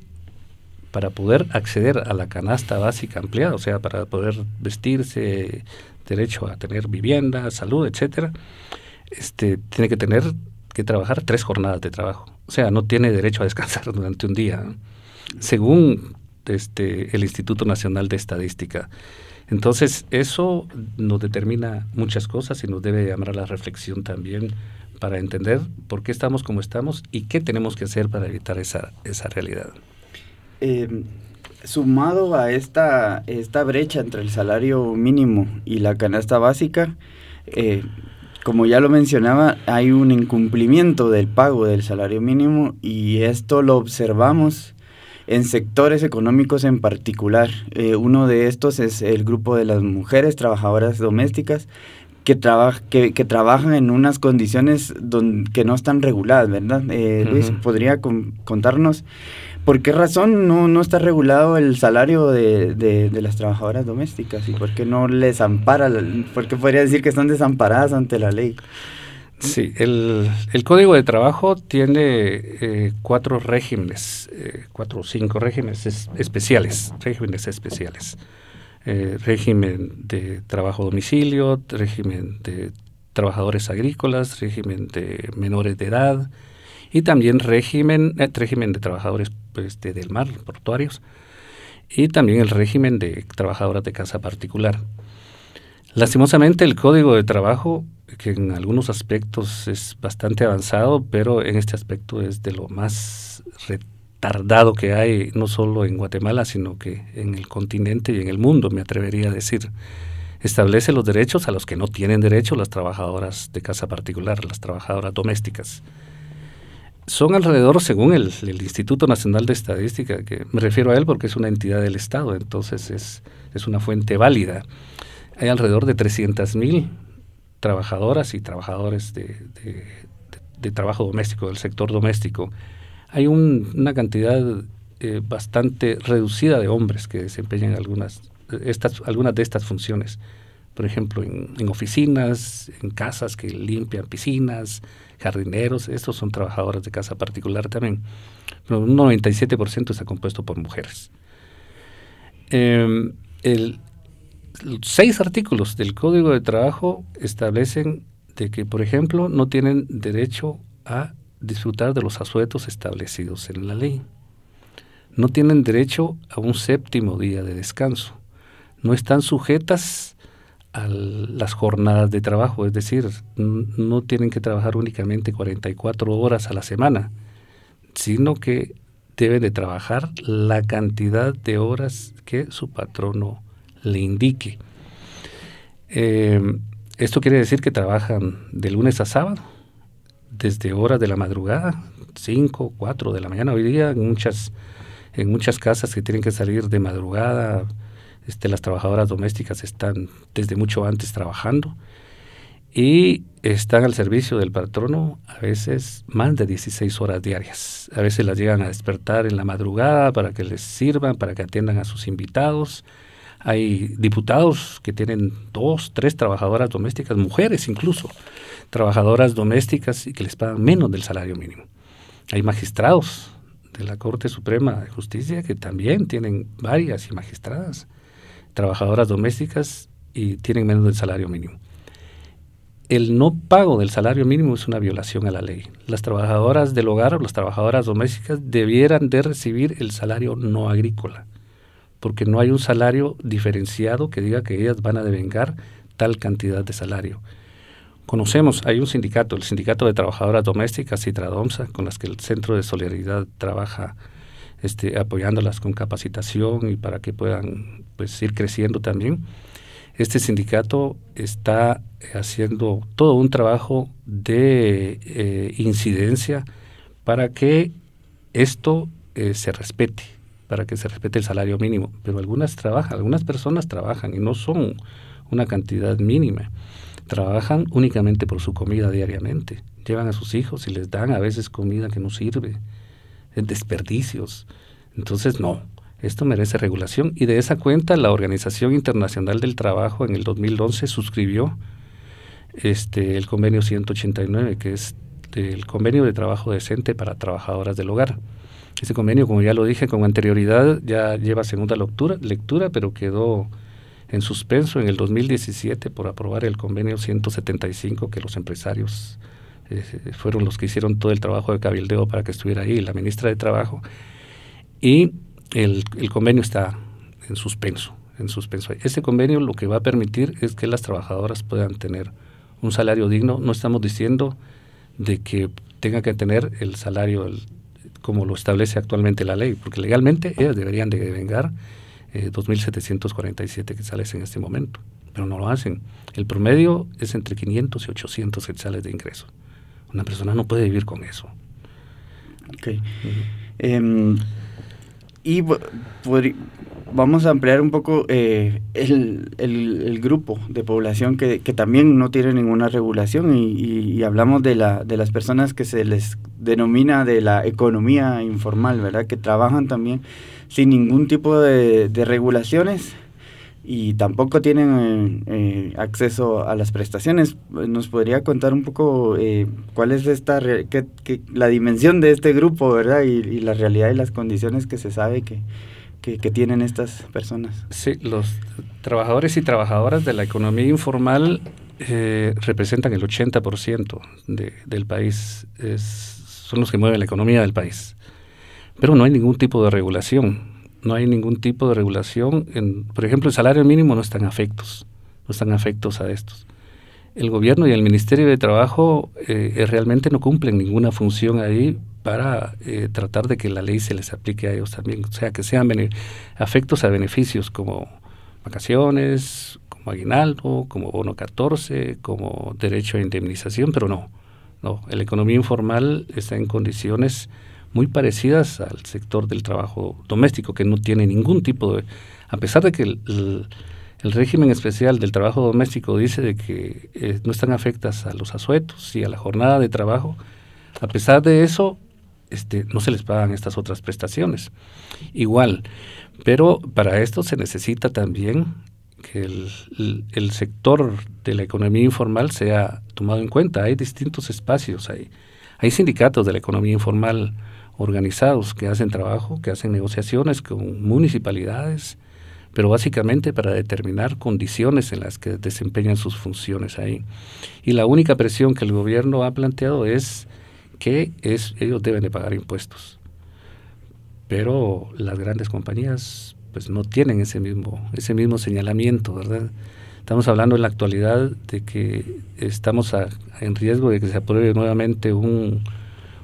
para poder acceder a la canasta básica ampliada, o sea, para poder vestirse, derecho a tener vivienda, salud, etcétera, este, tiene que tener que trabajar tres jornadas de trabajo. O sea, no tiene derecho a descansar durante un día, según este, el Instituto Nacional de Estadística. Entonces, eso nos determina muchas cosas y nos debe llamar a la reflexión también para entender por qué estamos como estamos y qué tenemos que hacer para evitar esa, esa realidad. Em, sumado a esta, esta brecha entre el salario mínimo y la canasta básica, eh, como ya lo mencionaba, hay un incumplimiento del pago del salario mínimo y esto lo observamos en sectores económicos en particular. Eh, uno de estos es el grupo de las mujeres trabajadoras domésticas que, que, trabajan en unas condiciones que no están reguladas, ¿verdad? Eh, Luis, ¿podría contarnos ¿Por qué razón no, no está regulado el salario de, de, las trabajadoras domésticas? ¿Y por qué no les ampara? ¿Por qué podría decir que están desamparadas ante la ley? Sí, el, el Código de Trabajo tiene eh, cuatro regímenes, eh, cuatro o cinco regímenes especiales, regímenes especiales. Eh, régimen de trabajo domicilio, régimen de trabajadores agrícolas, régimen de menores de edad, y también régimen, eh, régimen de trabajadores pues, del mar, portuarios, y también el régimen de trabajadoras de casa particular. Lastimosamente el código de trabajo, que en algunos aspectos es bastante avanzado, pero en este aspecto es de lo más retardado que hay, no solo en Guatemala, sino que en el continente y en el mundo, me atrevería a decir. Establece los derechos a los que no tienen derecho las trabajadoras de casa particular, las trabajadoras domésticas son alrededor, según el, Instituto Nacional de Estadística, que me refiero a él porque es una entidad del Estado, entonces es, es una fuente válida. Hay alrededor de 300.000 trabajadoras y trabajadores de, trabajo doméstico, del sector doméstico. Hay una cantidad eh, bastante reducida de hombres que desempeñan algunas, algunas de estas funciones por ejemplo, en, oficinas, en casas que limpian piscinas, jardineros, estos son trabajadores de casa particular también. Pero un 97% está compuesto por mujeres. Em, el, seis artículos del Código de Trabajo establecen de que, por ejemplo, no tienen derecho a disfrutar de los asuetos establecidos en la ley. No tienen derecho a un séptimo día de descanso. No están sujetas a las jornadas de trabajo, es decir, no tienen que trabajar únicamente 44 horas a la semana, sino que deben de trabajar la cantidad de horas que su patrono le indique. Em, esto quiere decir que trabajan de lunes a sábado, desde horas de la madrugada, 5, 4 de la mañana. Hoy día muchas en muchas casas que tienen que salir de madrugada, este, las trabajadoras domésticas están desde mucho antes trabajando y están al servicio del patrono a veces más de 16 horas diarias. A veces las llegan a despertar en la madrugada para que les sirvan, para que atiendan a sus invitados. Hay diputados que tienen dos, tres trabajadoras domésticas, mujeres incluso, trabajadoras domésticas y que les pagan menos del salario mínimo. Hay magistrados de la Corte Suprema de Justicia que también tienen varias y magistradas, trabajadoras domésticas y tienen menos del salario mínimo el no pago del salario mínimo es una violación a la ley. Las trabajadoras del hogar o las trabajadoras domésticas debieran de recibir el salario no agrícola, porque no hay un salario diferenciado que diga que ellas van a devengar tal cantidad de salario. Conocemos, hay un sindicato, el Sindicato de Trabajadoras Domésticas, Citradomsa, con las que el Centro de Solidaridad trabaja este, apoyándolas con capacitación y para que puedan pues, ir creciendo también este sindicato está haciendo todo un trabajo de eh, incidencia para que esto eh, se respete, para que se respete el salario mínimo. Pero algunas trabajan, algunas personas trabajan y no son una cantidad mínima. Trabajan únicamente por su comida diariamente. Llevan a sus hijos y les dan a veces comida que no sirve, desperdicios. Entonces, no, esto merece regulación y de esa cuenta la Organización Internacional del Trabajo en el 2011 suscribió este, el convenio 189, que es el convenio de trabajo decente para trabajadoras del hogar. Ese convenio, como ya lo dije con anterioridad, ya lleva segunda lectura, lectura pero quedó en suspenso en el 2017 por aprobar el convenio 175 que los empresarios eh, fueron los que hicieron todo el trabajo de cabildeo para que estuviera ahí, la ministra de Trabajo. Y el, convenio está en suspenso, en suspenso. Este convenio lo que va a permitir es que las trabajadoras puedan tener un salario digno. No estamos diciendo de que tenga que tener el salario como lo establece actualmente la ley, porque legalmente ellas deberían de vengar eh, 2.747 quetzales en este momento, pero no lo hacen. El promedio es entre 500 y 800 quetzales de ingreso. Una persona no puede vivir con eso. Okay. Y vamos a ampliar un poco eh, el, grupo de población que, también no tiene ninguna regulación y, hablamos de, la, de las personas que se les denomina de la economía informal, ¿verdad? Que trabajan también sin ningún tipo de, regulaciones y tampoco tienen eh, acceso a las prestaciones. ¿Nos podría contar un poco eh, cuál es esta la dimensión de este grupo, verdad? Y, la realidad y las condiciones que se sabe que, que, tienen estas personas. Sí, los trabajadores y trabajadoras de la economía informal eh, representan el 80% de, del país, son los que mueven la economía del país. Pero no hay ningún tipo de regulación no hay ningún tipo de regulación. En, por ejemplo, el salario mínimo no están afectos, no están afectos a estos. El gobierno y el Ministerio de Trabajo eh, realmente no cumplen ninguna función ahí para eh, tratar de que la ley se les aplique a ellos también, o sea, que sean afectos a beneficios como vacaciones, como aguinaldo, como bono 14, como derecho a indemnización, pero no, no, la economía informal está en condiciones muy parecidas al sector del trabajo doméstico, que no tiene ningún tipo de... A pesar de que el, régimen especial del trabajo doméstico dice de que eh, no están afectas a los asuetos y a la jornada de trabajo, a pesar de eso, este, no se les pagan estas otras prestaciones. Igual, pero para esto se necesita también que el, el, sector de la economía informal sea tomado en cuenta. Hay distintos espacios, hay, hay sindicatos de la economía informal organizados que hacen trabajo, que hacen negociaciones con municipalidades, pero básicamente para determinar condiciones en las que desempeñan sus funciones ahí. Y la única presión que el gobierno ha planteado es que es, ellos deben de pagar impuestos. Pero las grandes compañías pues no tienen ese mismo, ese mismo señalamiento, ¿verdad? Estamos hablando en la actualidad de que estamos en riesgo de que se apruebe nuevamente un,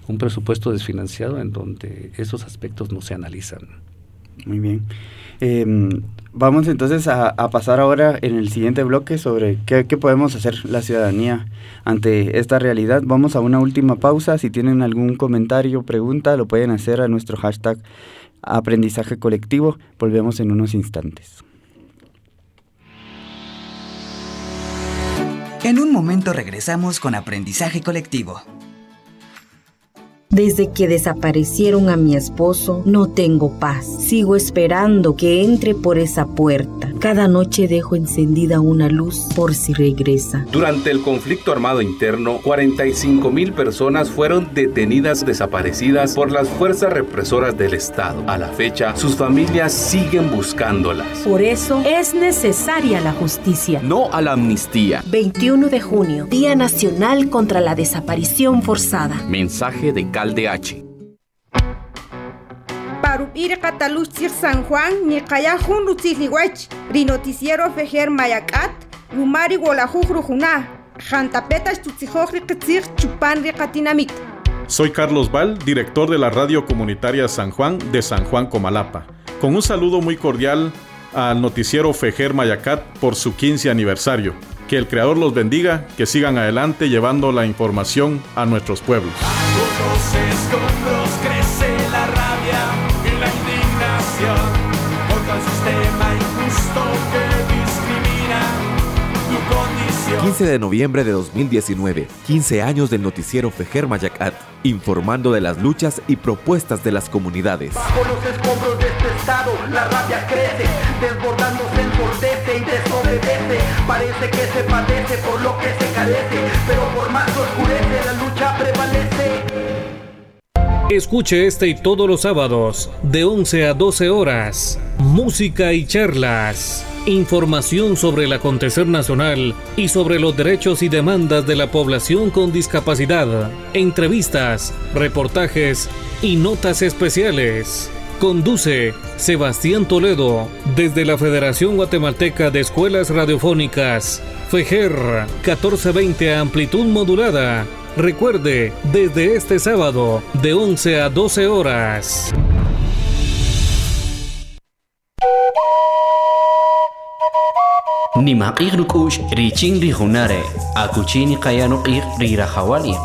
un presupuesto desfinanciado en donde esos aspectos no se analizan. Muy bien. Em, vamos entonces a, pasar ahora en el siguiente bloque sobre qué, podemos hacer la ciudadanía ante esta realidad. Vamos a una última pausa. Si tienen algún comentario o pregunta, lo pueden hacer a nuestro hashtag aprendizaje colectivo. Volvemos en unos instantes. En un momento regresamos con aprendizaje colectivo. Desde que desaparecieron a mi esposo, no tengo paz. Sigo esperando que entre por esa puerta. Cada noche dejo encendida una luz por si regresa. Durante el conflicto armado interno, 45 mil personas fueron detenidas desaparecidas por las fuerzas represoras del Estado. A la fecha, sus familias siguen buscándolas. Por eso es necesaria la justicia. No a la amnistía. 21 de junio, Día Nacional contra la Desaparición Forzada. Mensaje de CalDH. Parupir Cataluchir San Juan, ni Kayahun Rutziliwech, Rinoticiero Fejer Mayakat, Rumari Wolajuj Rujuna, Jantapetas Tutzijoj Rikitzir Chupan Rikatinamit. Soy Carlos Val, director de la radio comunitaria San Juan de San Juan Comalapa. Con un saludo muy cordial al noticiero Fejer Mayacat por su 15 aniversario. Que el Creador los bendiga, que sigan adelante llevando la información a nuestros pueblos. Los escombros crece la rabia y la indignación contra el sistema injusto que discrimina tu condición. 15 de noviembre de 2019, 15 años del noticiero Fejer Mayacat, informando de las luchas y propuestas de las comunidades. Bajo los escombros de este estado, la rabia crece, desbordándose ensordece y desobedece. Parece que se padece por lo que se carece, pero por más oscurece, la lucha prevalece. Escuche este y todos los sábados, de 11 a 12 horas, música y charlas. Información sobre el acontecer nacional y sobre los derechos y demandas de la población con discapacidad. Entrevistas, reportajes y notas especiales. Conduce Sebastián Toledo desde la Federación Guatemalteca de Escuelas Radiofónicas. FEJER 1420 amplitud modulada. Recuerde, desde este sábado, de 11 a 12 horas. Nimaqig rukush richin rihunare, akuchini kayanuqig rirahawaliq.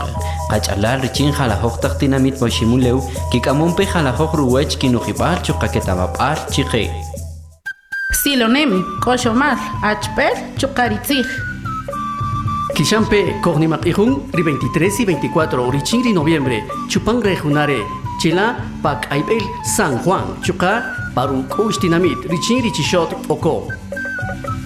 Qach'alal richin jalajok taqtinamit bashimulew, kikamumpe jalajok ruwech kinujibal chuqaketamap'ar chiqe. Silonem, Koshomar, Achper, Chukaritzig. Kishampe, Kornimaqijun, ri 23 y 24, richin ri noviembre, Chupan rejunare, Chila, Pak Aibel, San Juan, Chuka, Parukush Tinamit, richin richishot, Oko.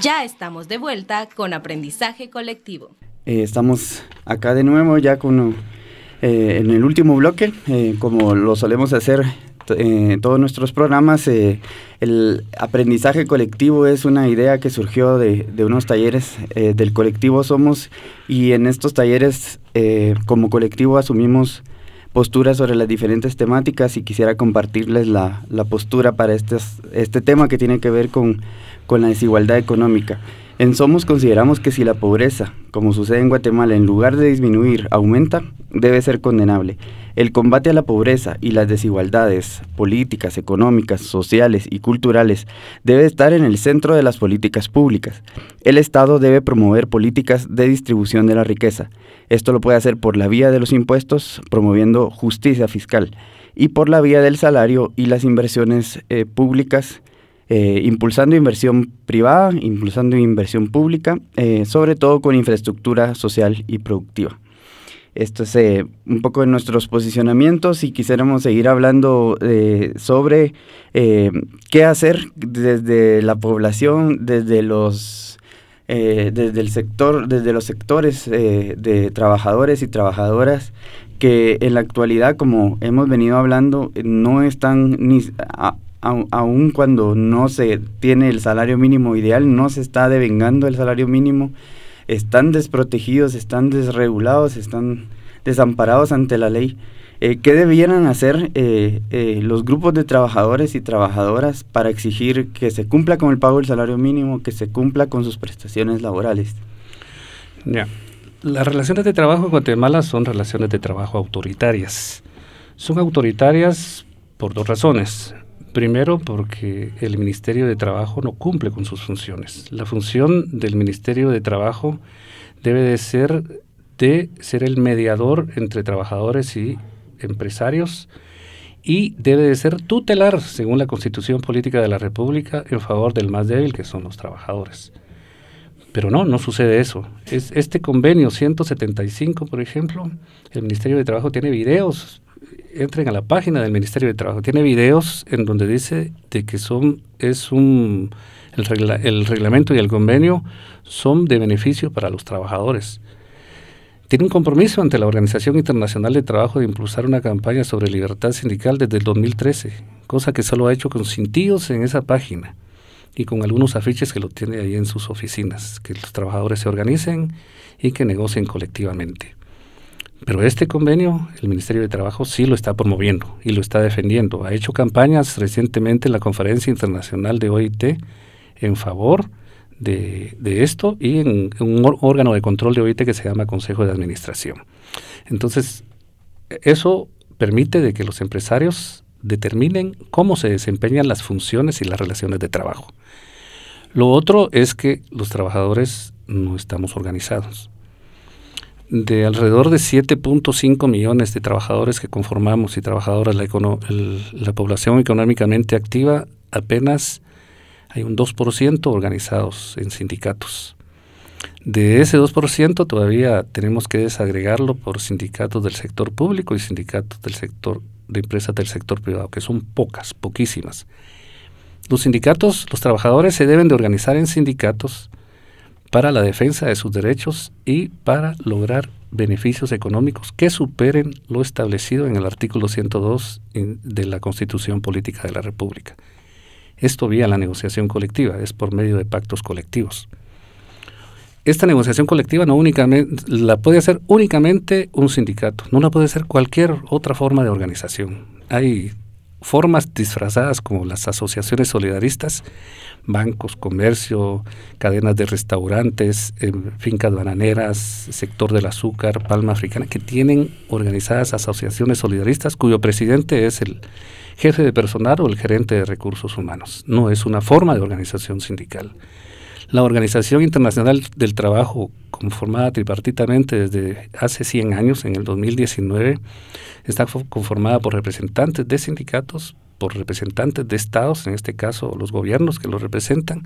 Ya estamos de vuelta con aprendizaje colectivo. Eh, estamos acá de nuevo ya con, eh, en el último bloque, eh, como lo solemos hacer en todos nuestros programas. el aprendizaje colectivo es una idea que surgió de, de unos talleres del colectivo Somos y en estos talleres como colectivo asumimos posturas sobre las diferentes temáticas y quisiera compartirles la, la postura para este, este tema que tiene que ver con, con la desigualdad económica. En Somos consideramos que si la pobreza, como sucede en Guatemala, en lugar de disminuir, aumenta, debe ser condenable. El combate a la pobreza y las desigualdades políticas, económicas, sociales y culturales debe estar en el centro de las políticas públicas. El Estado debe promover políticas de distribución de la riqueza. Esto lo puede hacer por la vía de los impuestos, promoviendo justicia fiscal, y por la vía del salario y las inversiones eh, públicas eh, impulsando inversión privada, impulsando inversión pública, eh, sobre todo con infraestructura social y productiva. Esto es eh, un poco de nuestros posicionamientos y quisiéramos seguir hablando sobre qué hacer desde la población, desde los, desde el sector, desde los sectores de trabajadores y trabajadoras que en la actualidad, como hemos venido hablando, no están ni aun cuando no se tiene el salario mínimo ideal, no se está devengando el salario mínimo, están desprotegidos, están desregulados, están desamparados ante la ley. Eh, ¿Qué debieran hacer eh, eh, los grupos de trabajadores y trabajadoras para exigir que se cumpla con el pago del salario mínimo, que se cumpla con sus prestaciones laborales? Las relaciones de trabajo en Guatemala son relaciones de trabajo autoritarias. Son autoritarias por dos razones. Primero, porque el Ministerio de Trabajo no cumple con sus funciones. La función del Ministerio de Trabajo debe de ser de ser el mediador entre trabajadores y empresarios y debe de ser tutelar, según la Constitución Política de la República, en favor del más débil, que son los trabajadores. Pero no, no sucede eso. Es, este convenio 175, por ejemplo, el Ministerio de Trabajo tiene videos, entren a la página del Ministerio de Trabajo, tiene videos en donde dice de que son, es un, el, reglamento y el convenio son de beneficio para los trabajadores tiene un compromiso ante la Organización Internacional de Trabajo de impulsar una campaña sobre libertad sindical desde el 2013, cosa que solo ha hecho con cintillos en esa página y con algunos afiches que lo tiene ahí en sus oficinas, que los trabajadores se organicen y que negocien colectivamente. Pero este convenio, el Ministerio de Trabajo sí lo está promoviendo y lo está defendiendo. Ha hecho campañas recientemente en la Conferencia Internacional de OIT en favor de, esto y en, un órgano de control de OIT que se llama Consejo de Administración. Entonces, eso permite de que los empresarios determinen cómo se desempeñan las funciones y las relaciones de trabajo. Lo otro es que los trabajadores no estamos organizados. De alrededor de 7.5 millones de trabajadores que conformamos y trabajadoras la, la población económicamente activa, apenas hay un 2% organizados en sindicatos. De ese 2% todavía tenemos que desagregarlo por sindicatos del sector público y sindicatos del sector de empresas del sector privado, que son pocas, poquísimas. Los sindicatos, los trabajadores se deben de organizar en sindicatos para la defensa de sus derechos y para lograr beneficios económicos que superen lo establecido en el artículo 102 de la Constitución Política de la República. Esto vía la negociación colectiva, es por medio de pactos colectivos. Esta negociación colectiva no únicamente la puede hacer únicamente un sindicato, no la puede hacer cualquier otra forma de organización. Hay formas disfrazadas como las asociaciones solidaristas, bancos, comercio, cadenas de restaurantes, fincas bananeras, sector del azúcar, palma africana, que tienen organizadas asociaciones solidaristas cuyo presidente es el jefe de personal o el gerente de recursos humanos. No es una forma de organización sindical. La Organización Internacional del Trabajo, conformada tripartitamente desde hace 100 años, en el 2019, está conformada por representantes de sindicatos, por representantes de estados, en este caso los gobiernos que los representan,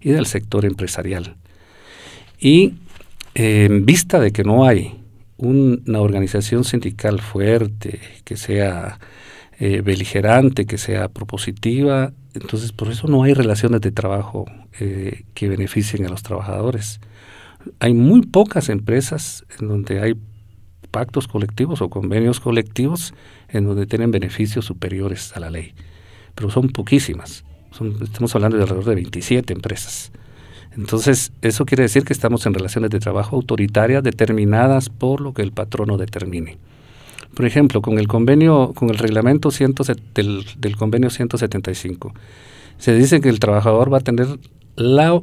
y del sector empresarial. Y en vista de que no hay una organización sindical fuerte, que sea eh, beligerante, que sea propositiva. Entonces, por eso no hay relaciones de trabajo eh, que beneficien a los trabajadores. Hay muy pocas empresas en donde hay pactos colectivos o convenios colectivos en donde tienen beneficios superiores a la ley, pero son poquísimas. estamos hablando de alrededor de 27 empresas. Entonces, eso quiere decir que estamos en relaciones de trabajo autoritarias determinadas por lo que el patrono determine. Por ejemplo, con el convenio, con el reglamento del, del, convenio 175, se dice que el trabajador va a tener la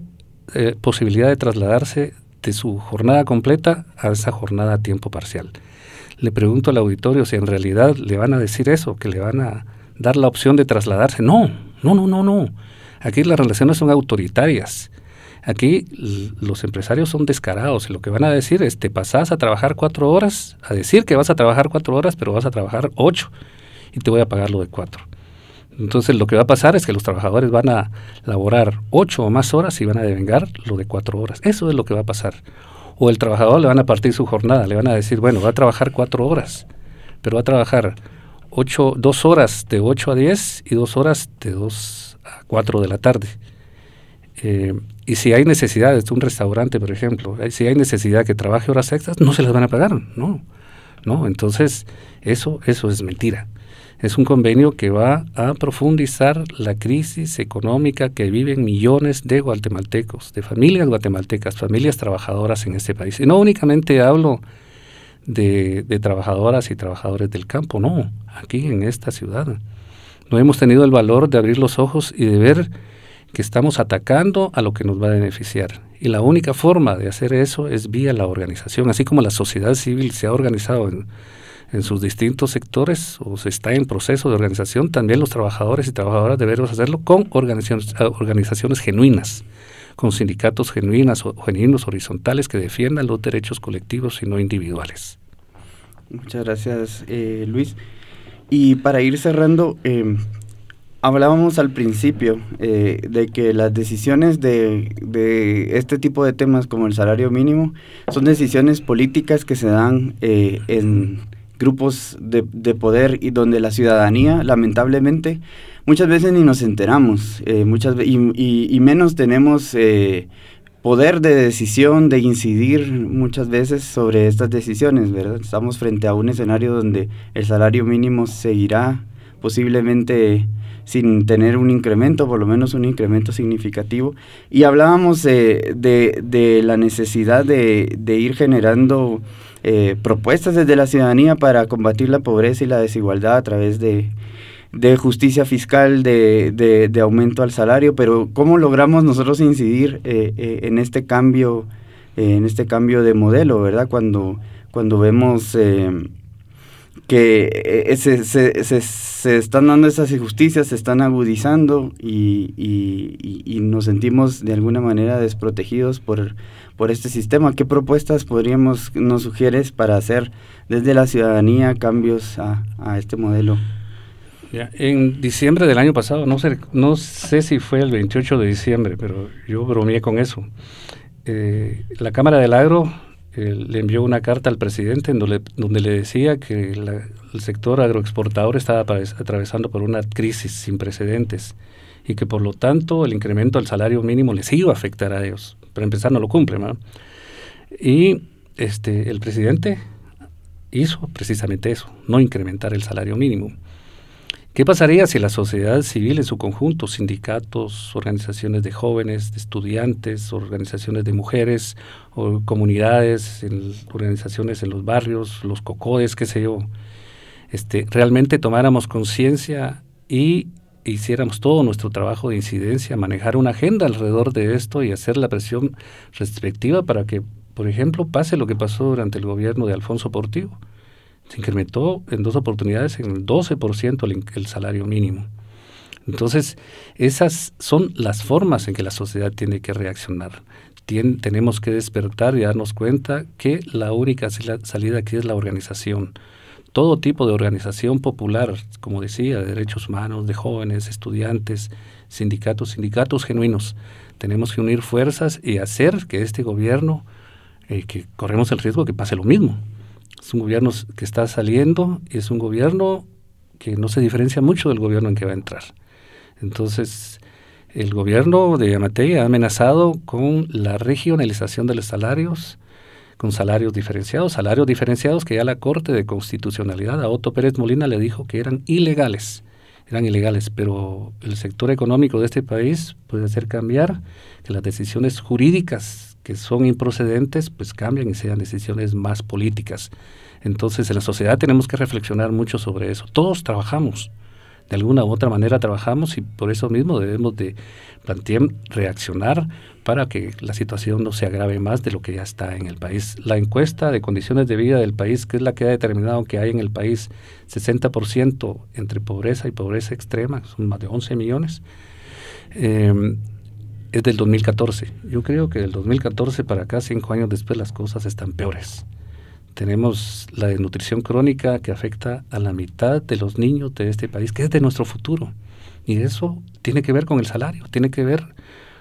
eh, posibilidad de trasladarse de su jornada completa a esa jornada a tiempo parcial. Le pregunto al auditorio si en realidad le van a decir eso, que le van a dar la opción de trasladarse. No, no, no, no, no. Aquí las relaciones son autoritarias. Aquí los empresarios son descarados y lo que van a decir es te pasas a trabajar cuatro horas, a decir que vas a trabajar cuatro horas, pero vas a trabajar ocho y te voy a pagar lo de cuatro. Entonces lo que va a pasar es que los trabajadores van a laborar ocho o más horas y van a devengar lo de cuatro horas. Eso es lo que va a pasar. O el trabajador le van a partir su jornada, le van a decir, bueno, va a trabajar cuatro horas, pero va a trabajar ocho, dos horas de ocho a diez y dos horas de dos a cuatro de la tarde. Eh, y si hay necesidad de un restaurante, por ejemplo, eh, si hay necesidad que trabaje horas extras, no se las van a pagar, no. No, entonces eso eso es mentira. Es un convenio que va a profundizar la crisis económica que viven millones de guatemaltecos, de familias guatemaltecas, familias trabajadoras en este país. Y no únicamente hablo de trabajadoras y trabajadores del campo, no, aquí en esta ciudad. No hemos tenido el valor de abrir los ojos y de ver que estamos atacando a lo que nos va a beneficiar. Y la única forma de hacer eso es vía la organización, así como la sociedad civil se ha organizado en, en sus distintos sectores o se está en proceso de organización, también los trabajadores y trabajadoras debemos hacerlo con organizaciones, organizaciones genuinas, con sindicatos genuinas o genuinos horizontales que defiendan los derechos colectivos y no individuales. Muchas gracias, eh, Luis. Y para ir cerrando, eh, hablábamos al principio eh, de que las decisiones de, de, este tipo de temas como el salario mínimo son decisiones políticas que se dan eh, en grupos de, de, poder y donde la ciudadanía lamentablemente muchas veces ni nos enteramos eh, muchas y, y, y, menos tenemos poder de decisión de incidir muchas veces sobre estas decisiones verdad estamos frente a un escenario donde el salario mínimo seguirá posiblemente sin tener un incremento, por lo menos un incremento significativo. Y hablábamos de, de, la necesidad de, de ir generando eh, propuestas desde la ciudadanía para combatir la pobreza y la desigualdad a través de, de justicia fiscal, de, de, aumento al salario, pero ¿cómo logramos nosotros incidir eh, eh, en este cambio, en este cambio de modelo, verdad? Cuando, cuando vemos que eh, se, se, se, se, están dando esas injusticias, se están agudizando y, y, y, nos sentimos de alguna manera desprotegidos por, por este sistema. ¿Qué propuestas podríamos, nos sugieres para hacer desde la ciudadanía cambios a, a este modelo? Ya, en diciembre del año pasado, no sé, no sé si fue el 28 de diciembre, pero yo bromeé con eso. Eh, la Cámara del Agro le envió una carta al presidente en donde, le decía que el sector agroexportador estaba atravesando por una crisis sin precedentes y que por lo tanto el incremento del salario mínimo les iba a afectar a ellos. Pero empezar no lo cumple. ¿no? Y este, el presidente hizo precisamente eso, no incrementar el salario mínimo. ¿Qué pasaría si la sociedad civil en su conjunto, sindicatos, organizaciones de jóvenes, de estudiantes, organizaciones de mujeres, comunidades, organizaciones en los barrios, los cocodes, qué sé yo, este, realmente tomáramos conciencia y hiciéramos todo nuestro trabajo de incidencia, manejar una agenda alrededor de esto y hacer la presión respectiva para que, por ejemplo, pase lo que pasó durante el gobierno de Alfonso Portillo se incrementó en dos oportunidades en el 12% el, el salario mínimo. Entonces, esas son las formas en que la sociedad tiene que reaccionar. Tenemos que despertar y darnos cuenta que la única salida aquí es la organización. Todo tipo de organización popular, como decía, de derechos humanos, de jóvenes, estudiantes, sindicatos, sindicatos genuinos. Tenemos que unir fuerzas y hacer que este gobierno, eh, que corremos el riesgo de que pase lo mismo, es un gobierno que está saliendo y es un gobierno que no se diferencia mucho del gobierno en que va a entrar. Entonces, el gobierno de Yamatei ha amenazado con la regionalización de los salarios, con salarios diferenciados, salarios diferenciados que ya la Corte de Constitucionalidad a Otto Pérez Molina le dijo que eran ilegales, eran ilegales, pero el sector económico de este país puede hacer cambiar que las decisiones jurídicas que son improcedentes, pues cambian y sean decisiones más políticas. Entonces, en la sociedad tenemos que reflexionar mucho sobre eso. Todos trabajamos, de alguna u otra manera trabajamos y por eso mismo debemos de plantear, reaccionar para que la situación no se agrave más de lo que ya está en el país. La encuesta de condiciones de vida del país, que es la que ha determinado que hay en el país 60% entre pobreza y pobreza extrema, son más de 11 millones, eh, es del 2014. Yo creo que del 2014 para acá, cinco años después, las cosas están peores. Tenemos la desnutrición crónica que afecta a la mitad de los niños de este país, que es de nuestro futuro. Y eso tiene que ver con el salario, tiene que ver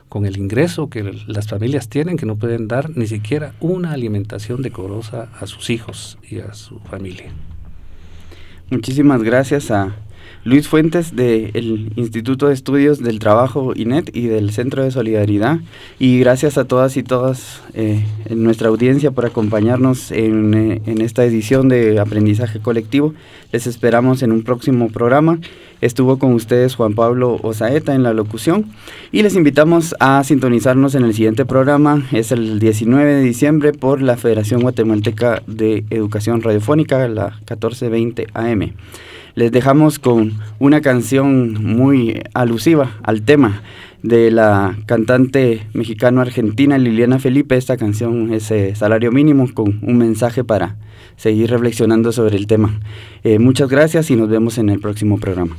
con el ingreso que las familias tienen, que no pueden dar ni siquiera una alimentación decorosa a sus hijos y a su familia. Muchísimas gracias a Luis Fuentes del Instituto de Estudios del Trabajo INET y del Centro de Solidaridad. Y gracias a todas y todas eh, en nuestra audiencia por acompañarnos en, eh, en esta edición de Aprendizaje Colectivo. Les esperamos en un próximo programa. Estuvo con ustedes Juan Pablo Osaeta en la locución y les invitamos a sintonizarnos en el siguiente programa. Es el 19 de diciembre por la Federación Guatemalteca de Educación Radiofónica, la 1420 AM. Les dejamos con una canción muy alusiva al tema de la cantante mexicano-argentina Liliana Felipe. Esta canción es eh, Salario Mínimo con un mensaje para seguir reflexionando sobre el tema. Eh, muchas gracias y nos vemos en el próximo programa.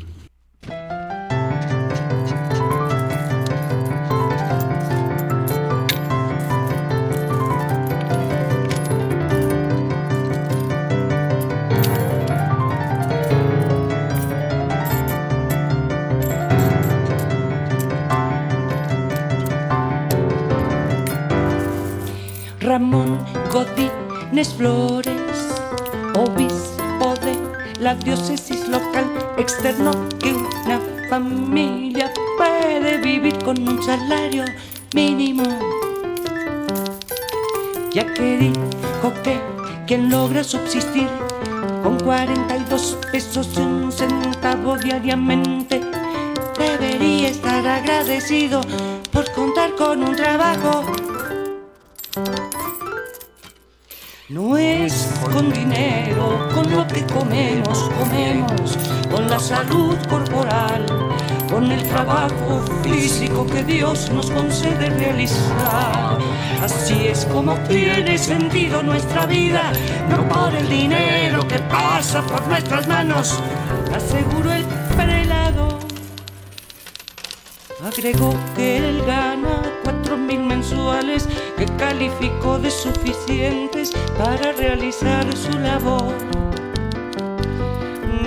Dios nos concede realizar. Así es como tiene sentido nuestra vida, no por el dinero que pasa por nuestras manos, aseguró el prelado. Agregó que él gana cuatro mil mensuales que calificó de suficientes para realizar su labor.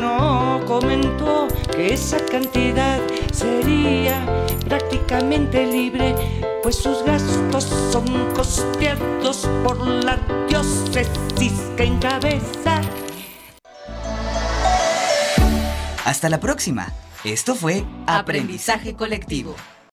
No comentó que esa cantidad sería prácticamente libre, pues sus gastos son costeados por la diócesis que encabeza. Hasta la próxima. Esto fue Aprendizaje Colectivo.